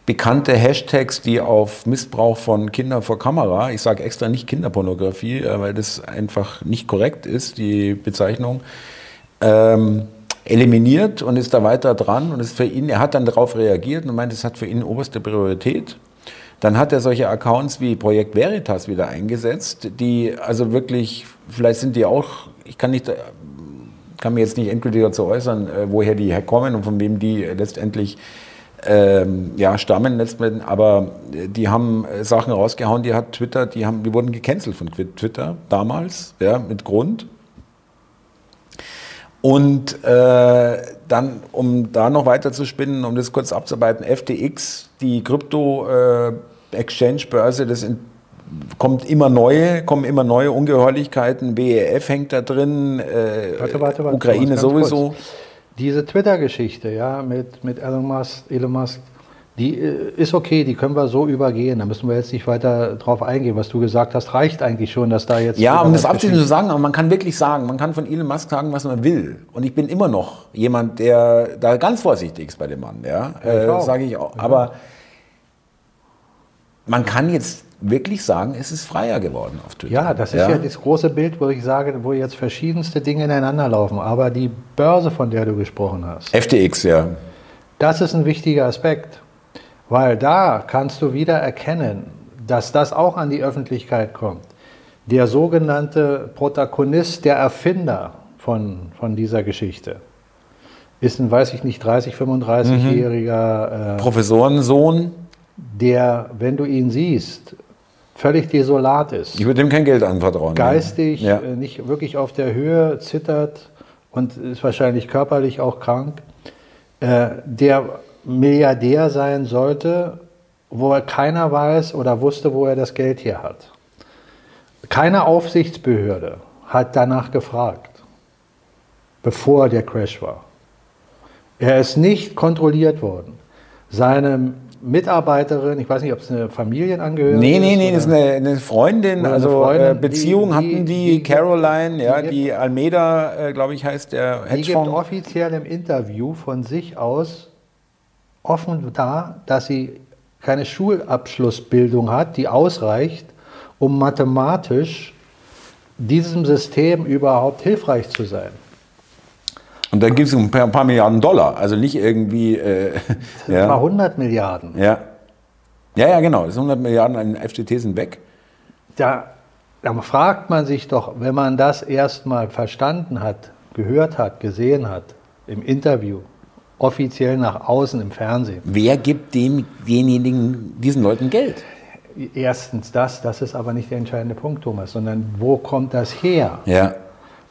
bekannte Hashtags, die auf Missbrauch von Kindern vor Kamera, ich sage extra nicht Kinderpornografie, äh, weil das einfach nicht korrekt ist, die Bezeichnung, ähm, eliminiert und ist da weiter dran und ist für ihn, er hat dann darauf reagiert und meint, es hat für ihn oberste Priorität. Dann hat er solche Accounts wie Projekt Veritas wieder eingesetzt, die also wirklich, vielleicht sind die auch, ich kann nicht, kann mir jetzt nicht endgültig dazu äußern, äh, woher die herkommen und von wem die letztendlich ähm, ja, stammen letztendlich, aber die haben Sachen rausgehauen, die hat Twitter, die haben, die wurden gecancelt von Twitter damals, ja, mit Grund. Und äh, dann, um da noch weiter zu spinnen, um das kurz abzuarbeiten, FTX, die Krypto-Exchange-Börse, das in, kommt immer neue, kommen immer neue Ungeheuerlichkeiten. WEF hängt da drin, äh, Warte, warte, warte, Ukraine sowieso. kurz. Diese Twitter-Geschichte, ja, mit, mit Elon Musk, Elon Musk, die äh, ist okay, die können wir so übergehen. Da müssen wir jetzt nicht weiter drauf eingehen. Was du gesagt hast, reicht eigentlich schon, dass da jetzt. Ja, um das abschließend zu sagen, aber man kann wirklich sagen, man kann von Elon Musk sagen, was man will. Und ich bin immer noch jemand, der da ganz vorsichtig ist bei dem Mann, ja, Ja, äh, sage ich auch. Aber man kann jetzt wirklich sagen, es ist freier geworden auf Twitter. Ja, das ist ja. das große Bild, wo ich sage, wo jetzt verschiedenste Dinge ineinander laufen. Aber die Börse, von der du gesprochen hast, FTX, ja. das ist ein wichtiger Aspekt. Weil da kannst du wieder erkennen, dass das auch an die Öffentlichkeit kommt. Der sogenannte Protagonist, der Erfinder von, von dieser Geschichte, ist ein, weiß ich nicht, 30, 35-jähriger, äh, Professorensohn, der, wenn du ihn siehst, völlig desolat ist. ich würde ihm kein Geld anvertrauen. geistig Ja. äh, nicht wirklich auf der Höhe, zittert und ist wahrscheinlich körperlich auch krank, äh, der Milliardär sein sollte, wo er keiner weiß oder wusste, wo er das Geld her hat. Keine Aufsichtsbehörde hat danach gefragt, bevor der Crash war. Er ist nicht kontrolliert worden. Seine Mitarbeiterin, ich weiß nicht, ob es eine Familienangehörige Nee, nee, nee, oder- das ist eine, eine Freundin, Oder eine also Freundin, äh, Beziehung die- hatten die, die- die- Caroline, ja, die- die Almeida, äh, glaube ich, heißt der Die gibt Hedgefonds. offiziell im Interview von sich aus offen dar, dass sie keine Schulabschlussbildung hat, die ausreicht, um mathematisch diesem System überhaupt hilfreich zu sein. Und dann gibt es ein paar, paar Milliarden Dollar, also nicht irgendwie, äh, Ein paar ja, hundert Milliarden. ja. Ja, ja, genau, das 100 Milliarden an den FTT sind weg. Da, da fragt man sich doch, wenn man das erstmal verstanden hat, gehört hat, gesehen hat, im Interview, offiziell nach außen im Fernsehen. Wer gibt dem, denjenigen, diesen Leuten Geld? Erstens das, das ist aber nicht der entscheidende Punkt, Thomas, sondern wo kommt das her? Ja.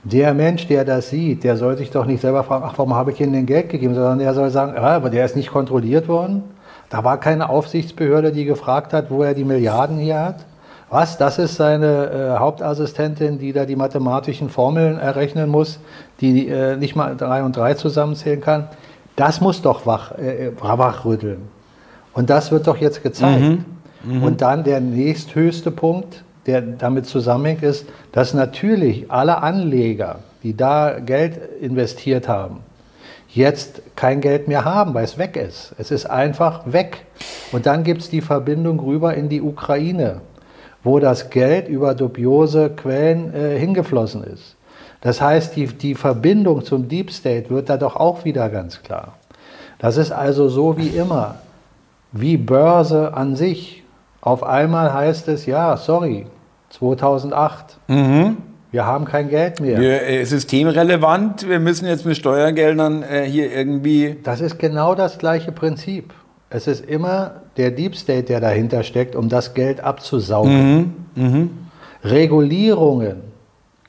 Der Mensch, der das sieht, der soll sich doch nicht selber fragen, ach, warum habe ich ihm denn Geld gegeben, sondern der soll sagen, ja, aber der ist nicht kontrolliert worden. Da war keine Aufsichtsbehörde, die gefragt hat, wo er die Milliarden hier hat. Was? Das ist seine äh, Hauptassistentin, die da die mathematischen Formeln errechnen muss, die äh, nicht mal drei und drei zusammenzählen kann. Das muss doch wach, äh, wachrütteln. Und das wird doch jetzt gezeigt. Und dann der nächsthöchste Punkt, der damit zusammenhängt, ist, dass natürlich alle Anleger, die da Geld investiert haben, jetzt kein Geld mehr haben, weil es weg ist. Es ist einfach weg. Und dann gibt es die Verbindung rüber in die Ukraine, wo das Geld über dubiose Quellen äh, hingeflossen ist. Das heißt, die, die Verbindung zum Deep State wird da doch auch wieder ganz klar. Das ist also so wie immer, wie Börse an sich. Auf einmal heißt es, ja, sorry, 2008, wir haben kein Geld mehr. Wir, äh, systemrelevant, wir müssen jetzt mit Steuergeldern äh, hier irgendwie. Das ist genau das gleiche Prinzip. Es ist immer der Deep State, der dahinter steckt, um das Geld abzusaugen. Regulierungen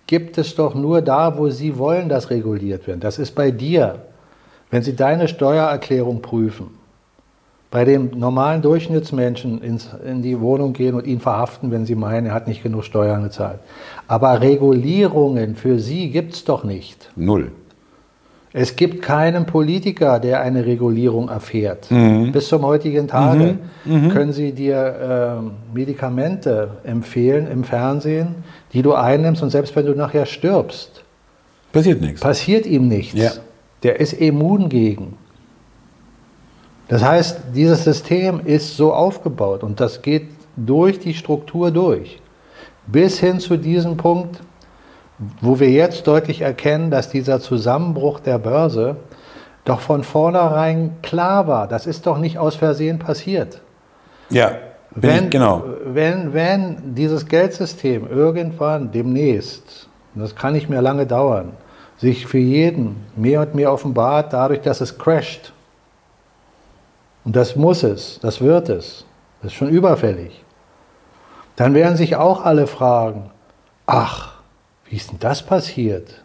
gibt es doch nur da, wo Sie wollen, dass reguliert werden. Das ist bei dir. Wenn Sie deine Steuererklärung prüfen, bei dem normalen Durchschnittsmenschen ins, in die Wohnung gehen und ihn verhaften, wenn Sie meinen, er hat nicht genug Steuern gezahlt. Aber Regulierungen für Sie gibt es doch nicht. Null. Es gibt keinen Politiker, der eine Regulierung erfährt. Mhm. Bis zum heutigen Tage können sie dir ähm, Medikamente empfehlen im Fernsehen, die du einnimmst und selbst wenn du nachher stirbst, Passiert nichts. passiert ihm nichts. Ja. Der ist immun gegen. Das heißt, dieses System ist so aufgebaut und das geht durch die Struktur durch. Bis hin zu diesem Punkt, wo wir jetzt deutlich erkennen, dass dieser Zusammenbruch der Börse doch von vornherein klar war. Das ist doch nicht aus Versehen passiert. Ja, Wenn, ich, genau. wenn, wenn dieses Geldsystem irgendwann demnächst, und das kann nicht mehr lange dauern, sich für jeden mehr und mehr offenbart, dadurch, dass es crasht, und das muss es, das wird es, das ist schon überfällig, dann werden sich auch alle fragen, ach, wie ist denn das passiert?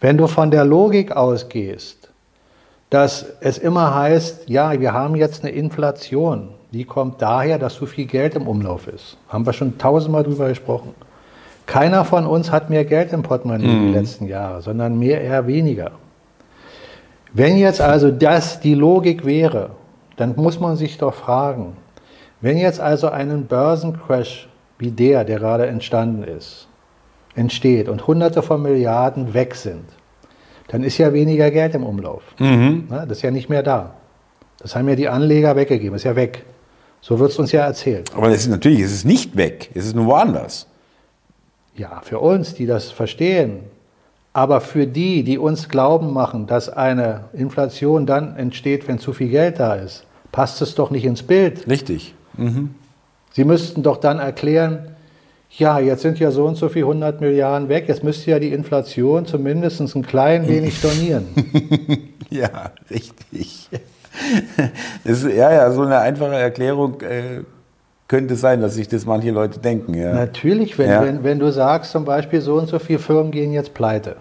Wenn du von der Logik ausgehst, dass es immer heißt, ja, wir haben jetzt eine Inflation, die kommt daher, dass so viel Geld im Umlauf ist. Haben wir schon tausendmal drüber gesprochen. Keiner von uns hat mehr Geld im Portemonnaie mhm. in den letzten Jahren, sondern mehr eher weniger. Wenn jetzt also das die Logik wäre, dann muss man sich doch fragen, wenn jetzt also einen Börsencrash wie der, der gerade entstanden ist, entsteht und hunderte von Milliarden weg sind, dann ist ja weniger Geld im Umlauf. Mhm. Das ist ja nicht mehr da. Das haben ja die Anleger weggegeben, ist ja weg. So wird es uns ja erzählt. Aber es ist natürlich, es ist nicht weg, es ist nur woanders. Ja, für uns, die das verstehen. Aber für die, die uns glauben machen, dass eine Inflation dann entsteht, wenn zu viel Geld da ist, passt es doch nicht ins Bild. Richtig. Mhm. Sie müssten doch dann erklären, ja, jetzt sind ja so und so viele 100 Milliarden weg, jetzt müsste ja die Inflation zumindest ein klein wenig stornieren. ja, richtig. Das ist, ja, ja, so eine einfache Erklärung äh, könnte sein, dass sich das manche Leute denken. Ja. Natürlich, wenn, ja. wenn, wenn du sagst, zum Beispiel so und so viele Firmen gehen jetzt pleite,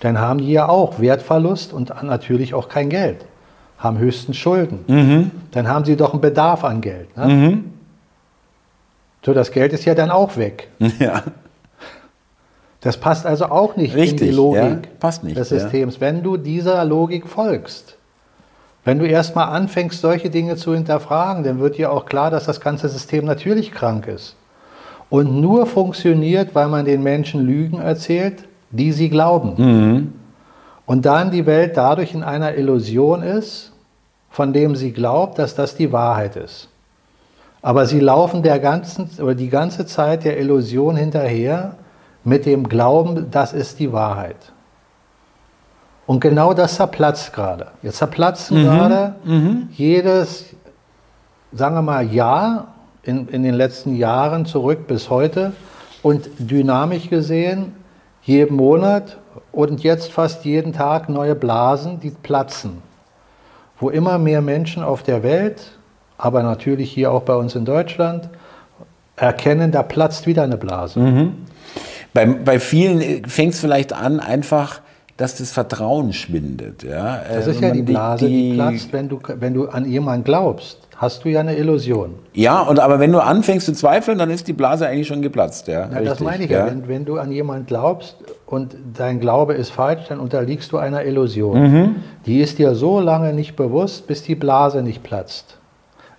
dann haben die ja auch Wertverlust und natürlich auch kein Geld, haben höchstens Schulden. Mhm. Dann haben sie doch einen Bedarf an Geld. Ne? Mhm. So, das Geld ist ja dann auch weg. Ja. Das passt also auch nicht Richtig, in die Logik ja, passt nicht, des Systems, wenn du dieser Logik folgst. Wenn du erstmal anfängst, solche Dinge zu hinterfragen, dann wird dir auch klar, dass das ganze System natürlich krank ist. Und nur funktioniert, weil man den Menschen Lügen erzählt, die sie glauben. Mhm. Und dann die Welt dadurch in einer Illusion ist, von dem sie glaubt, dass das die Wahrheit ist. Aber sie laufen der ganzen, oder die ganze Zeit der Illusion hinterher mit dem Glauben, das ist die Wahrheit. Und genau das zerplatzt gerade. Jetzt zerplatzen mhm. gerade mhm. jedes, sagen wir mal, Jahr in, in den letzten Jahren zurück bis heute und dynamisch gesehen jeden Monat und jetzt fast jeden Tag neue Blasen, die platzen. Wo immer mehr Menschen auf der Welt, aber natürlich hier auch bei uns in Deutschland, erkennen, da platzt wieder eine Blase. Mhm. Bei, bei vielen fängt es vielleicht an, einfach dass das Vertrauen schwindet. Ja? Das ist ja die Blase, die, die platzt, wenn du, wenn du an jemanden glaubst. Hast du ja eine Illusion. Ja, und aber wenn du anfängst zu zweifeln, dann ist die Blase eigentlich schon geplatzt. Ja, ja das meine ich ja. ja. Wenn, wenn, du an jemanden glaubst und dein Glaube ist falsch, dann unterliegst du einer Illusion. Mhm. Die ist dir so lange nicht bewusst, bis die Blase nicht platzt.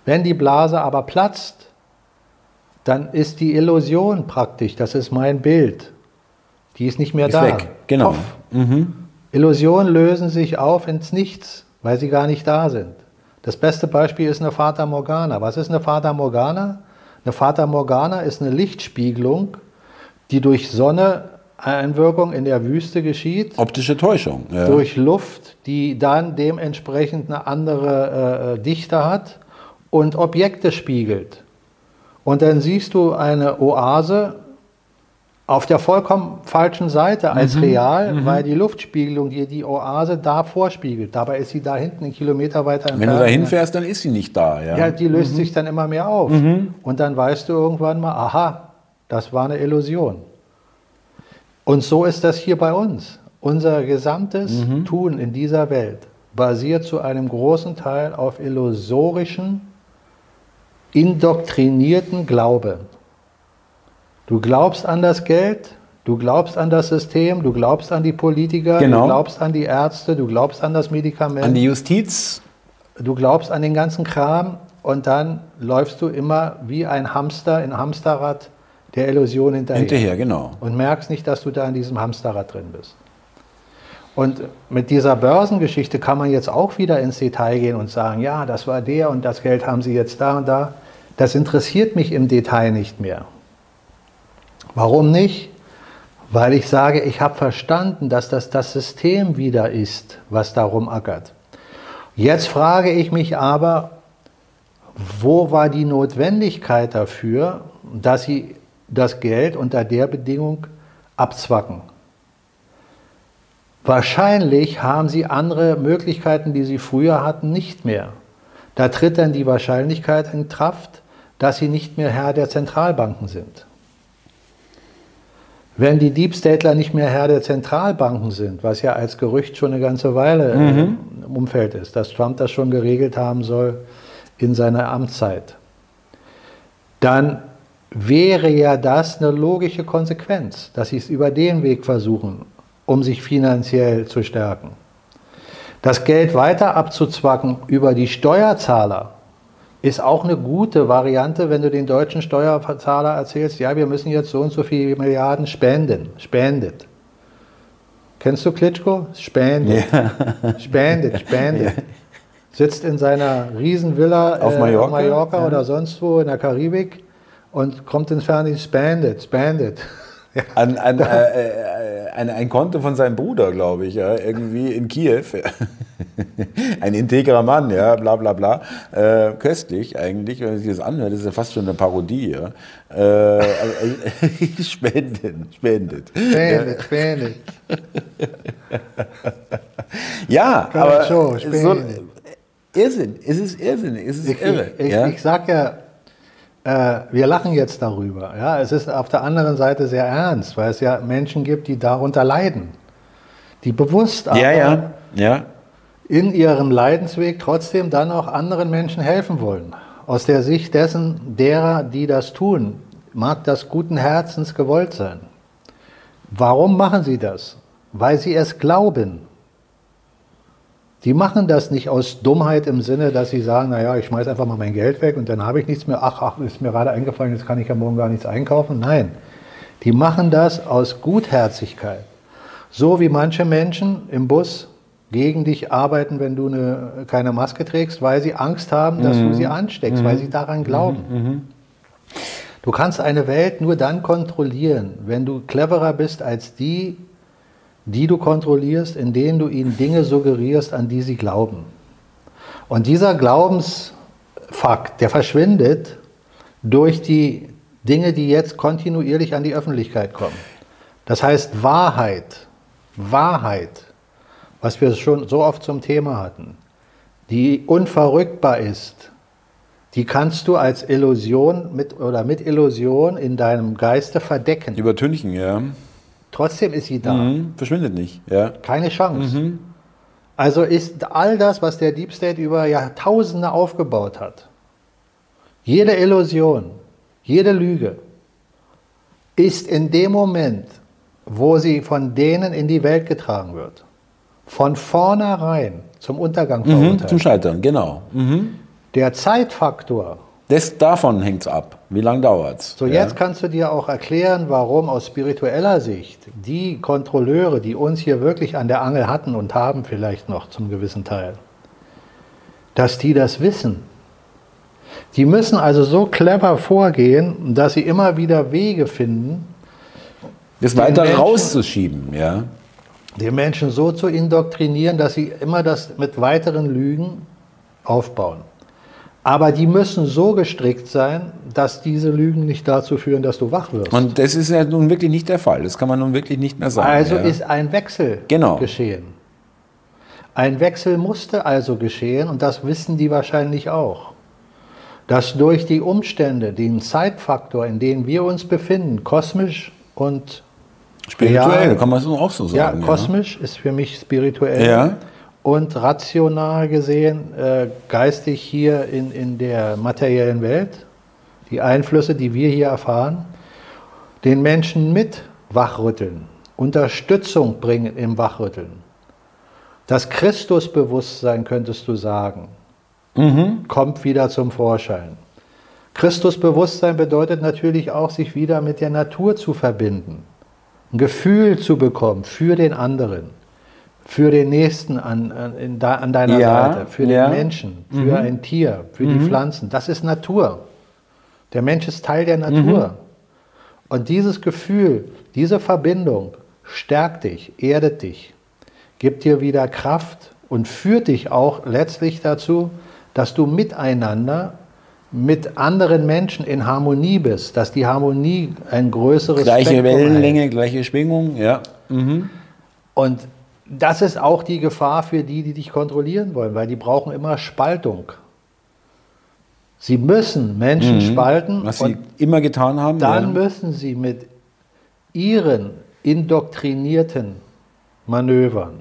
Wenn die Blase aber platzt, dann ist die Illusion praktisch, das ist mein Bild, die ist nicht mehr ist da. Weg. Genau. Mhm. Illusionen lösen sich auf ins Nichts, weil sie gar nicht da sind. Das beste Beispiel ist eine Fata Morgana. Was ist eine Fata Morgana? Eine Fata Morgana ist eine Lichtspiegelung, die durch Sonneeinwirkung in der Wüste geschieht. Optische Täuschung. Ja. Durch Luft, die dann dementsprechend eine andere äh, Dichte hat und Objekte spiegelt. Und dann siehst du eine Oase auf der vollkommen falschen Seite als mhm. real, mhm. weil die Luftspiegelung dir die Oase da vorspiegelt. Dabei ist sie da hinten einen Kilometer weiter entfernt. Wenn du da hinfährst, dann ist sie nicht da. Ja, ja die löst mhm. sich dann immer mehr auf. Mhm. Und dann weißt du irgendwann mal, aha, das war eine Illusion. Und so ist das hier bei uns. Unser gesamtes mhm. Tun in dieser Welt basiert zu einem großen Teil auf illusorischen, indoktrinierten Glauben. Du glaubst an das Geld, du glaubst an das System, du glaubst an die Politiker, genau. du glaubst an die Ärzte, du glaubst an das Medikament. An die Justiz. Du glaubst an den ganzen Kram und dann läufst du immer wie ein Hamster in Hamsterrad der Illusion hinterher. Hinterher, genau. Und merkst nicht, dass du da in diesem Hamsterrad drin bist. Und mit dieser Börsengeschichte kann man jetzt auch wieder ins Detail gehen und sagen, ja, das war der und das Geld haben sie jetzt da und da. Das interessiert mich im Detail nicht mehr. Warum nicht? Weil ich sage, ich habe verstanden, dass das das System wieder ist, was darum ackert. Jetzt frage ich mich aber, wo war die Notwendigkeit dafür, dass sie das Geld unter der Bedingung abzwacken? Wahrscheinlich haben sie andere Möglichkeiten, die sie früher hatten, nicht mehr. Da tritt dann die Wahrscheinlichkeit in Kraft, dass sie nicht mehr Herr der Zentralbanken sind. Wenn die Deep Statler nicht mehr Herr der Zentralbanken sind, was ja als Gerücht schon eine ganze Weile äh, Mhm. im Umfeld ist, dass Trump das schon geregelt haben soll in seiner Amtszeit, dann wäre ja das eine logische Konsequenz, dass sie es über den Weg versuchen, um sich finanziell zu stärken. Das Geld weiter abzuzwacken über die Steuerzahler ist auch eine gute Variante, wenn du den deutschen Steuerzahler erzählst, ja, wir müssen jetzt so und so viele Milliarden spenden. Spendet. Kennst du Klitschko? Spendet. Spendet, spendet. Sitzt in seiner Riesenvilla Auf äh, Mallorca, auf Mallorca ja. oder sonst wo in der Karibik und kommt ins Fernsehen, spendet, spendet. An, an, äh, äh, ein, ein Konto von seinem Bruder, glaube ich, ja, irgendwie in Kiew. ein integrer Mann, ja, bla bla bla. Äh, köstlich eigentlich, wenn man sich das anhört, ist ja fast schon eine Parodie. Ja. Äh, also, spenden, spendet. Spendet, spendet. Ja, aber schon, so, spenden. Irrsinn, es ist Irrsinn, es ist Ich, irre. ich, ich, ja? ich sag ja, äh, wir lachen jetzt darüber. Ja? Es ist auf der anderen Seite sehr ernst, weil es ja Menschen gibt, die darunter leiden. Die bewusst aber ja, ja, ja. in ihrem Leidensweg trotzdem dann auch anderen Menschen helfen wollen. Aus der Sicht dessen, derer, die das tun, mag das guten Herzens gewollt sein. Warum machen sie das? Weil sie es glauben. Die machen das nicht aus Dummheit im Sinne, dass sie sagen, naja, ich schmeiß einfach mal mein Geld weg und dann habe ich nichts mehr. Ach, ach, ist mir gerade eingefallen, jetzt kann ich ja morgen gar nichts einkaufen. Nein, die machen das aus Gutherzigkeit. So wie manche Menschen im Bus gegen dich arbeiten, wenn du eine, keine Maske trägst, weil sie Angst haben, dass du sie ansteckst, weil sie daran glauben. Du kannst eine Welt nur dann kontrollieren, wenn du cleverer bist als die, die du kontrollierst, in denen du ihnen Dinge suggerierst, an die sie glauben. Und dieser Glaubensfakt, der verschwindet durch die Dinge, die jetzt kontinuierlich an die Öffentlichkeit kommen. Das heißt Wahrheit, Wahrheit, was wir schon so oft zum Thema hatten, die unverrückbar ist, die kannst du als Illusion mit oder mit Illusion in deinem Geiste verdecken. Übertünchen, ja. Trotzdem ist sie da. Mhm. Verschwindet nicht, ja. Keine Chance. Also ist all das, was der Deep State über Jahrtausende aufgebaut hat, jede Illusion, jede Lüge, ist in dem Moment, wo sie von denen in die Welt getragen wird, von vornherein zum Untergang Mhm. verurteilt. Zum Scheitern, genau. Mhm. Der Zeitfaktor, Das, davon hängt es ab. Wie lange dauert es? So, jetzt kannst du dir auch erklären, warum aus spiritueller Sicht die Kontrolleure, die uns hier wirklich an der Angel hatten und haben vielleicht noch zum gewissen Teil, dass die das wissen. Die müssen also so clever vorgehen, dass sie immer wieder Wege finden, Das weiter Menschen- rauszuschieben, ja. den Menschen so zu indoktrinieren, dass sie immer das mit weiteren Lügen aufbauen. Aber die müssen so gestrickt sein, dass diese Lügen nicht dazu führen, dass du wach wirst. Und das ist ja nun wirklich nicht der Fall. Das kann man nun wirklich nicht mehr sagen. Also ja. ist ein Wechsel Genau. geschehen. Ein Wechsel musste also geschehen und das wissen die wahrscheinlich auch. Dass durch die Umstände, den Zeitfaktor, in dem wir uns befinden, kosmisch und Spirituell, Ja. kann man so auch so ja, sagen. kosmisch ist für mich spirituell Ja. Und rational gesehen, äh, geistig hier in, in der materiellen Welt, die Einflüsse, die wir hier erfahren, den Menschen mit wachrütteln, Unterstützung bringen im Wachrütteln. Das Christusbewusstsein, könntest du sagen, kommt wieder zum Vorschein. Christusbewusstsein bedeutet natürlich auch, sich wieder mit der Natur zu verbinden, ein Gefühl zu bekommen für den anderen, für den Nächsten an, an, an deiner Ja, Seite, für ja. den Menschen, für ein Tier, für die Pflanzen. Das ist Natur. Der Mensch ist Teil der Natur. Und dieses Gefühl, diese Verbindung stärkt dich, erdet dich, gibt dir wieder Kraft und führt dich auch letztlich dazu, dass du miteinander mit anderen Menschen in Harmonie bist, dass die Harmonie ein größeres Gleiche Spektrum Wellenlänge, gleiche Schwingung, ja. Mhm. und das ist auch die Gefahr für die, die dich kontrollieren wollen, weil die brauchen immer Spaltung. Sie müssen Menschen spalten Mhm. Was und sie immer getan haben. dann ja. müssen sie mit ihren indoktrinierten Manövern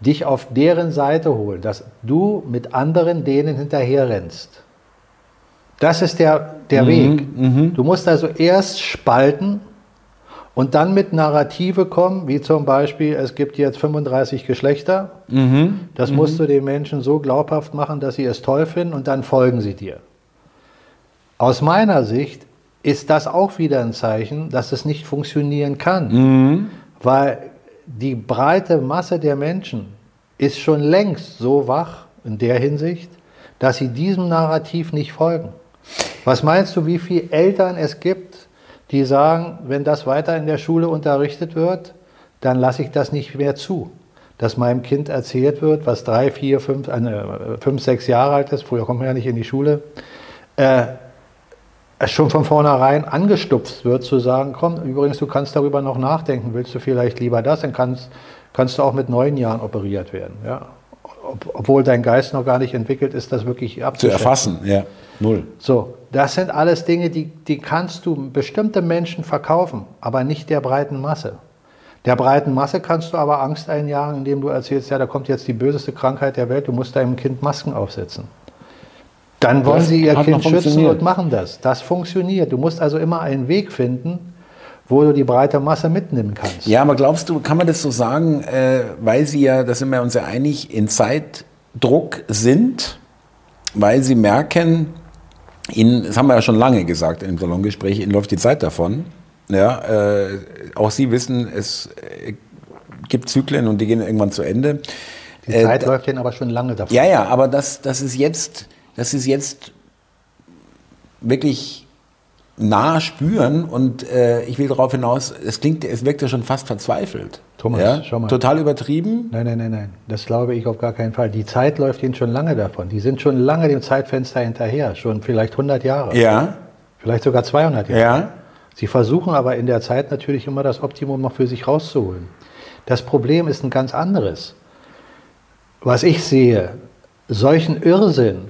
dich auf deren Seite holen, dass du mit anderen denen hinterherrennst. Das ist der, der mhm, Weg. Mhm. Du musst also erst spalten und dann mit Narrative kommen, wie zum Beispiel, es gibt jetzt 35 Geschlechter. Mhm. Das mhm. musst du den Menschen so glaubhaft machen, dass sie es toll finden und dann folgen sie dir. Aus meiner Sicht ist das auch wieder ein Zeichen, dass es nicht funktionieren kann, mhm. weil die breite Masse der Menschen ist schon längst so wach in der Hinsicht, dass sie diesem Narrativ nicht folgen. Was meinst du, wie viele Eltern es gibt, die sagen, wenn das weiter in der Schule unterrichtet wird, dann lasse ich das nicht mehr zu. Dass meinem Kind erzählt wird, was drei, vier, fünf, äh, fünf sechs Jahre alt ist, früher kommt man ja nicht in die Schule, äh, schon von vornherein angestupft wird, zu sagen, komm, übrigens, du kannst darüber noch nachdenken, willst du vielleicht lieber das, dann kannst, kannst du auch mit neun Jahren operiert werden. Ja? Ob, obwohl dein Geist noch gar nicht entwickelt ist, das wirklich abzuschätzen. Zu erfassen, ja, null. So, das sind alles Dinge, die, die kannst du bestimmte Menschen verkaufen, aber nicht der breiten Masse. Der breiten Masse kannst du aber Angst einjagen, indem du erzählst, ja, da kommt jetzt die böseste Krankheit der Welt, du musst deinem Kind Masken aufsetzen. Dann wollen das sie ihr Kind schützen und machen das. Das funktioniert. Du musst also immer einen Weg finden, wo du die breite Masse mitnehmen kannst. Ja, aber glaubst du, kann man das so sagen, äh, weil sie ja, da sind wir uns ja einig, in Zeitdruck sind, weil sie merken, Ihnen, das haben wir ja schon lange gesagt im Salongespräch, Ihnen läuft die Zeit davon. Ja, äh, auch Sie wissen, es äh, gibt Zyklen und die gehen irgendwann zu Ende. Die Zeit äh, läuft Ihnen aber schon lange davon. Ja, ja, aber das, das, ist jetzt, das ist jetzt wirklich nah spüren und äh, ich will darauf hinaus, es klingt, es wirkt ja schon fast verzweifelt. Thomas, ja? schau mal. Total übertrieben? Nein, nein, nein, nein. Das glaube ich auf gar keinen Fall. Die Zeit läuft ihnen schon lange davon. Die sind schon lange dem Zeitfenster hinterher, schon vielleicht 100 Jahre. Ja. Vielleicht sogar 200 Jahre. Ja. Sie versuchen aber in der Zeit natürlich immer das Optimum noch für sich rauszuholen. Das Problem ist ein ganz anderes. Was ich sehe, solchen Irrsinn,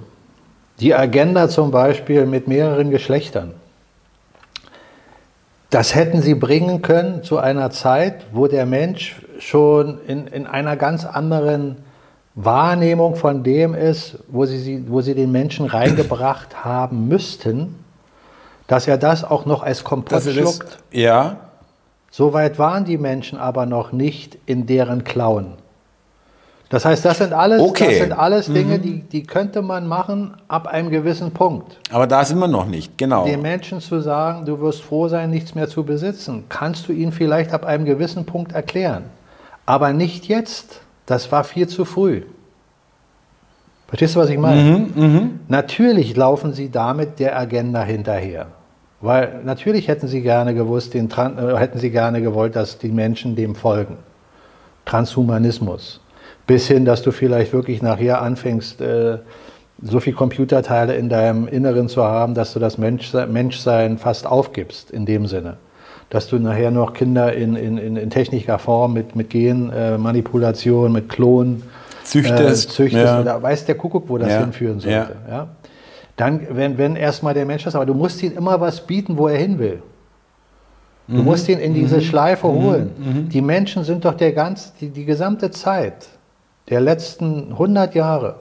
die Agenda zum Beispiel mit mehreren Geschlechtern, das hätten sie bringen können zu einer Zeit, wo der Mensch schon in, in einer ganz anderen Wahrnehmung von dem ist, wo sie, wo sie den Menschen reingebracht haben müssten, dass er das auch noch als Kompott schluckt. Ja. Soweit waren die Menschen aber noch nicht in deren Klauen. Das heißt, das sind alles, okay. das sind alles Dinge, mhm. die, die könnte man machen ab einem gewissen Punkt. Aber da sind wir noch nicht, genau. Den Menschen zu sagen, du wirst froh sein, nichts mehr zu besitzen, kannst du ihnen vielleicht ab einem gewissen Punkt erklären. Aber nicht jetzt. Das war viel zu früh. Verstehst du, was ich meine? Mhm, mh. Natürlich laufen sie damit der Agenda hinterher. Weil natürlich hätten sie gerne gewusst, den, äh, hätten sie gerne gewollt, dass die Menschen dem folgen. Transhumanismus bis hin, dass du vielleicht wirklich nachher anfängst, äh, so viel Computerteile in deinem Inneren zu haben, dass du das Menschsein fast aufgibst, in dem Sinne. Dass du nachher noch Kinder in, in, in technischer Form mit, mit Genmanipulation, mit Klonen züchtest. Äh, züchtest ja. oder weiß der Kuckuck, wo das ja. hinführen sollte. Ja. ja. Dann, wenn, wenn erstmal der Mensch ist, aber du musst ihm immer was bieten, wo er hin will. Du mhm. musst ihn in diese mhm. Schleife holen. Mhm. Die Menschen sind doch der ganz, die, die gesamte Zeit der letzten 100 Jahre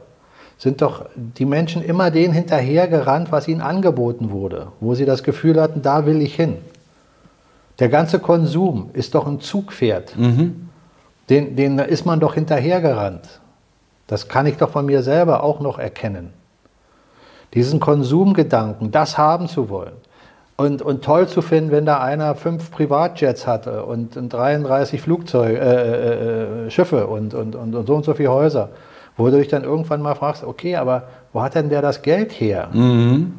sind doch die Menschen immer den hinterhergerannt, was ihnen angeboten wurde, wo sie das Gefühl hatten, da will ich hin. Der ganze Konsum ist doch ein Zugpferd. Mhm. Den, den ist man doch hinterhergerannt. Das kann ich doch von mir selber auch noch erkennen. Diesen Konsumgedanken, das haben zu wollen. Und, und toll zu finden, wenn da einer fünf Privatjets hatte und, und 33 Flugzeuge, äh, äh, äh, Schiffe und, und, und, und, so und so viele Häuser, wo du dich dann irgendwann mal fragst, okay, aber wo hat denn der das Geld her? Mhm.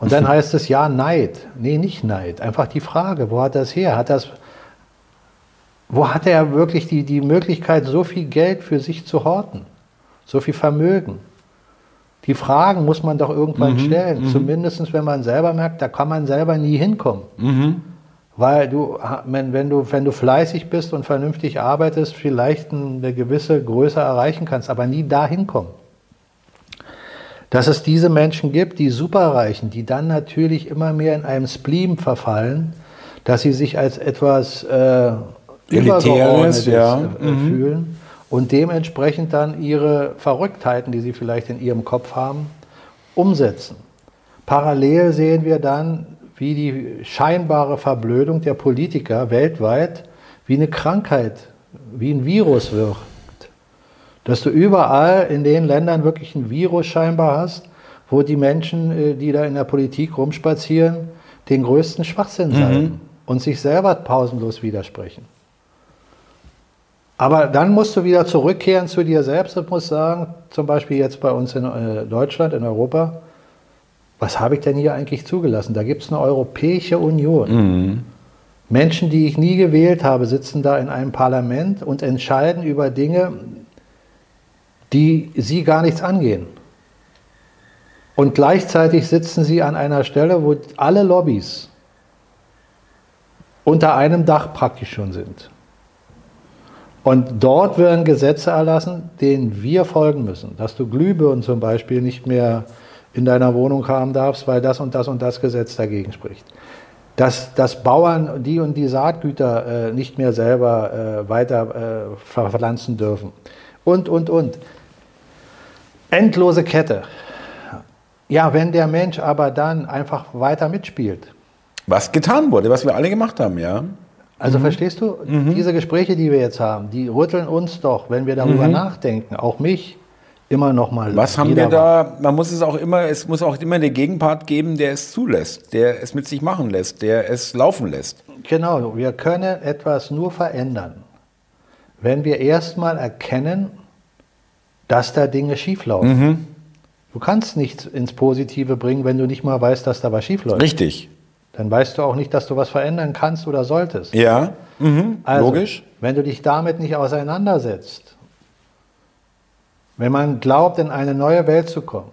Und dann heißt es ja Neid. Nee, nicht Neid. Einfach die Frage, wo hat das her? Hat das, wo hat er wirklich die, die Möglichkeit, so viel Geld für sich zu horten? So viel Vermögen? Die Fragen muss man doch irgendwann mhm, stellen. Mhm. Zumindest wenn man selber merkt, da kann man selber nie hinkommen. Mhm. Weil du, wenn, wenn, du, wenn du fleißig bist und vernünftig arbeitest, vielleicht eine gewisse Größe erreichen kannst, aber nie da hinkommen. Dass es diese Menschen gibt, die Superreichen, die dann natürlich immer mehr in einem Spleen verfallen, dass sie sich als etwas äh, Übergeordnetes ja. Äh, mhm. Und dementsprechend dann ihre Verrücktheiten, die sie vielleicht in ihrem Kopf haben, umsetzen. Parallel sehen wir dann, wie die scheinbare Verblödung der Politiker weltweit wie eine Krankheit, wie ein Virus wirkt. Dass du überall in den Ländern wirklich ein Virus scheinbar hast, wo die Menschen, äh, die da in der Politik rumspazieren, den größten Schwachsinn mhm. und sich selber pausenlos widersprechen. Aber dann musst du wieder zurückkehren zu dir selbst und musst sagen, zum Beispiel jetzt bei uns in äh, Deutschland, in Europa, was habe ich denn hier eigentlich zugelassen? Da gibt es eine Europäische Union. Mhm. Menschen, die ich nie gewählt habe, sitzen da in einem Parlament und entscheiden über Dinge, die sie gar nichts angehen. Und gleichzeitig sitzen sie an einer Stelle, wo alle Lobbys unter einem Dach praktisch schon sind. Und dort werden Gesetze erlassen, denen wir folgen müssen. Dass du Glühbirnen zum Beispiel nicht mehr in deiner Wohnung haben darfst, weil das und das und das Gesetz dagegen spricht. Dass, dass Bauern die und die Saatgüter äh, nicht mehr selber äh, weiter äh, verpflanzen dürfen. Und, und, und. Endlose Kette. Ja, wenn der Mensch aber dann einfach weiter mitspielt. Was getan wurde, was wir alle gemacht haben, ja. Also mhm. verstehst du, mhm. diese Gespräche, die wir jetzt haben, die rütteln uns doch, wenn wir darüber mhm. nachdenken, auch mich, immer noch mal. Was haben wir da? Man muss es auch immer, es muss auch immer den Gegenpart geben, der es zulässt, der es mit sich machen lässt, der es laufen lässt. Genau, wir können etwas nur verändern, wenn wir erstmal erkennen, dass da Dinge schieflaufen. Mhm. Du kannst nichts ins Positive bringen, wenn du nicht mal weißt, dass da was schiefläuft. Richtig. Dann weißt du auch nicht, dass du was verändern kannst oder solltest. Ja, mhm. also, logisch. Wenn du dich damit nicht auseinandersetzt, wenn man glaubt, in eine neue Welt zu kommen,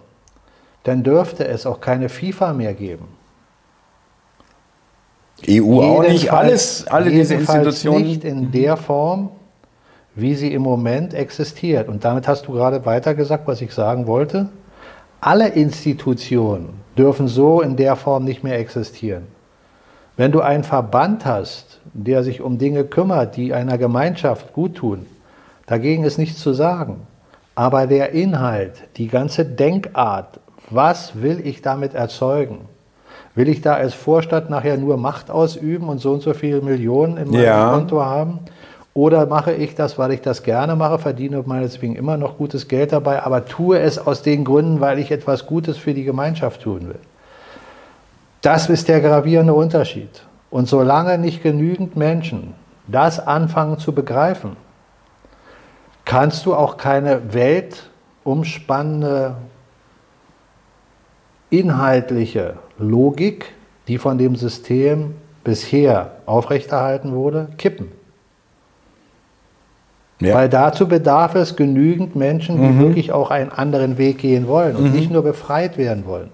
dann dürfte es auch keine FIFA mehr geben. EU auch nicht, alles, alle diese Institutionen. Nicht in der Form, wie sie im Moment existiert. Und damit hast du gerade weitergesagt, was ich sagen wollte. Alle Institutionen dürfen so in der Form nicht mehr existieren. Wenn du einen Verband hast, der sich um Dinge kümmert, die einer Gemeinschaft gut tun, dagegen ist nichts zu sagen. Aber der Inhalt, die ganze Denkart, was will ich damit erzeugen? Will ich da als Vorstadt nachher nur Macht ausüben und so und so viele Millionen in meinem ja. Konto haben? Oder mache ich das, weil ich das gerne mache, verdiene meinetwegen immer noch gutes Geld dabei, aber tue es aus den Gründen, weil ich etwas Gutes für die Gemeinschaft tun will? Das ist der gravierende Unterschied. Und solange nicht genügend Menschen das anfangen zu begreifen, kannst du auch keine weltumspannende inhaltliche Logik, die von dem System bisher aufrechterhalten wurde, kippen. Ja. Weil dazu bedarf es genügend Menschen, die mhm. wirklich auch einen anderen Weg gehen wollen und mhm. nicht nur befreit werden wollen.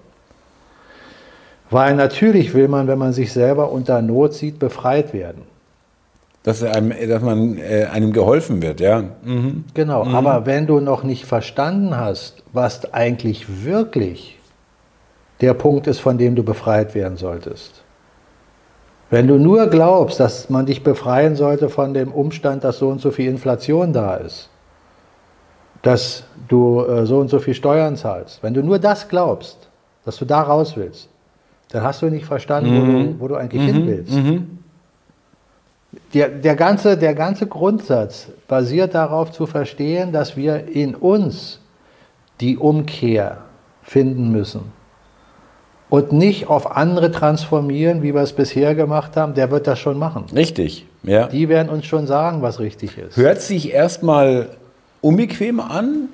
Weil natürlich will man, wenn man sich selber unter Not sieht, befreit werden. Dass, einem, dass man äh, einem geholfen wird, ja. Mhm. Genau, mhm. aber wenn du noch nicht verstanden hast, was eigentlich wirklich der Punkt ist, von dem du befreit werden solltest. Wenn du nur glaubst, dass man dich befreien sollte von dem Umstand, dass so und so viel Inflation da ist, dass du äh, so und so viel Steuern zahlst, wenn du nur das glaubst, dass du da raus willst, dann hast du nicht verstanden, mhm. wo, du, wo, du, eigentlich mhm. hin willst. Mhm. Der, der, ganze, der ganze Grundsatz basiert darauf zu verstehen, dass wir in uns die Umkehr finden müssen und nicht auf andere transformieren, wie wir es bisher gemacht haben, der wird das schon machen. Richtig, ja. Die werden uns schon sagen, was richtig ist. Hört sich erstmal unbequem an,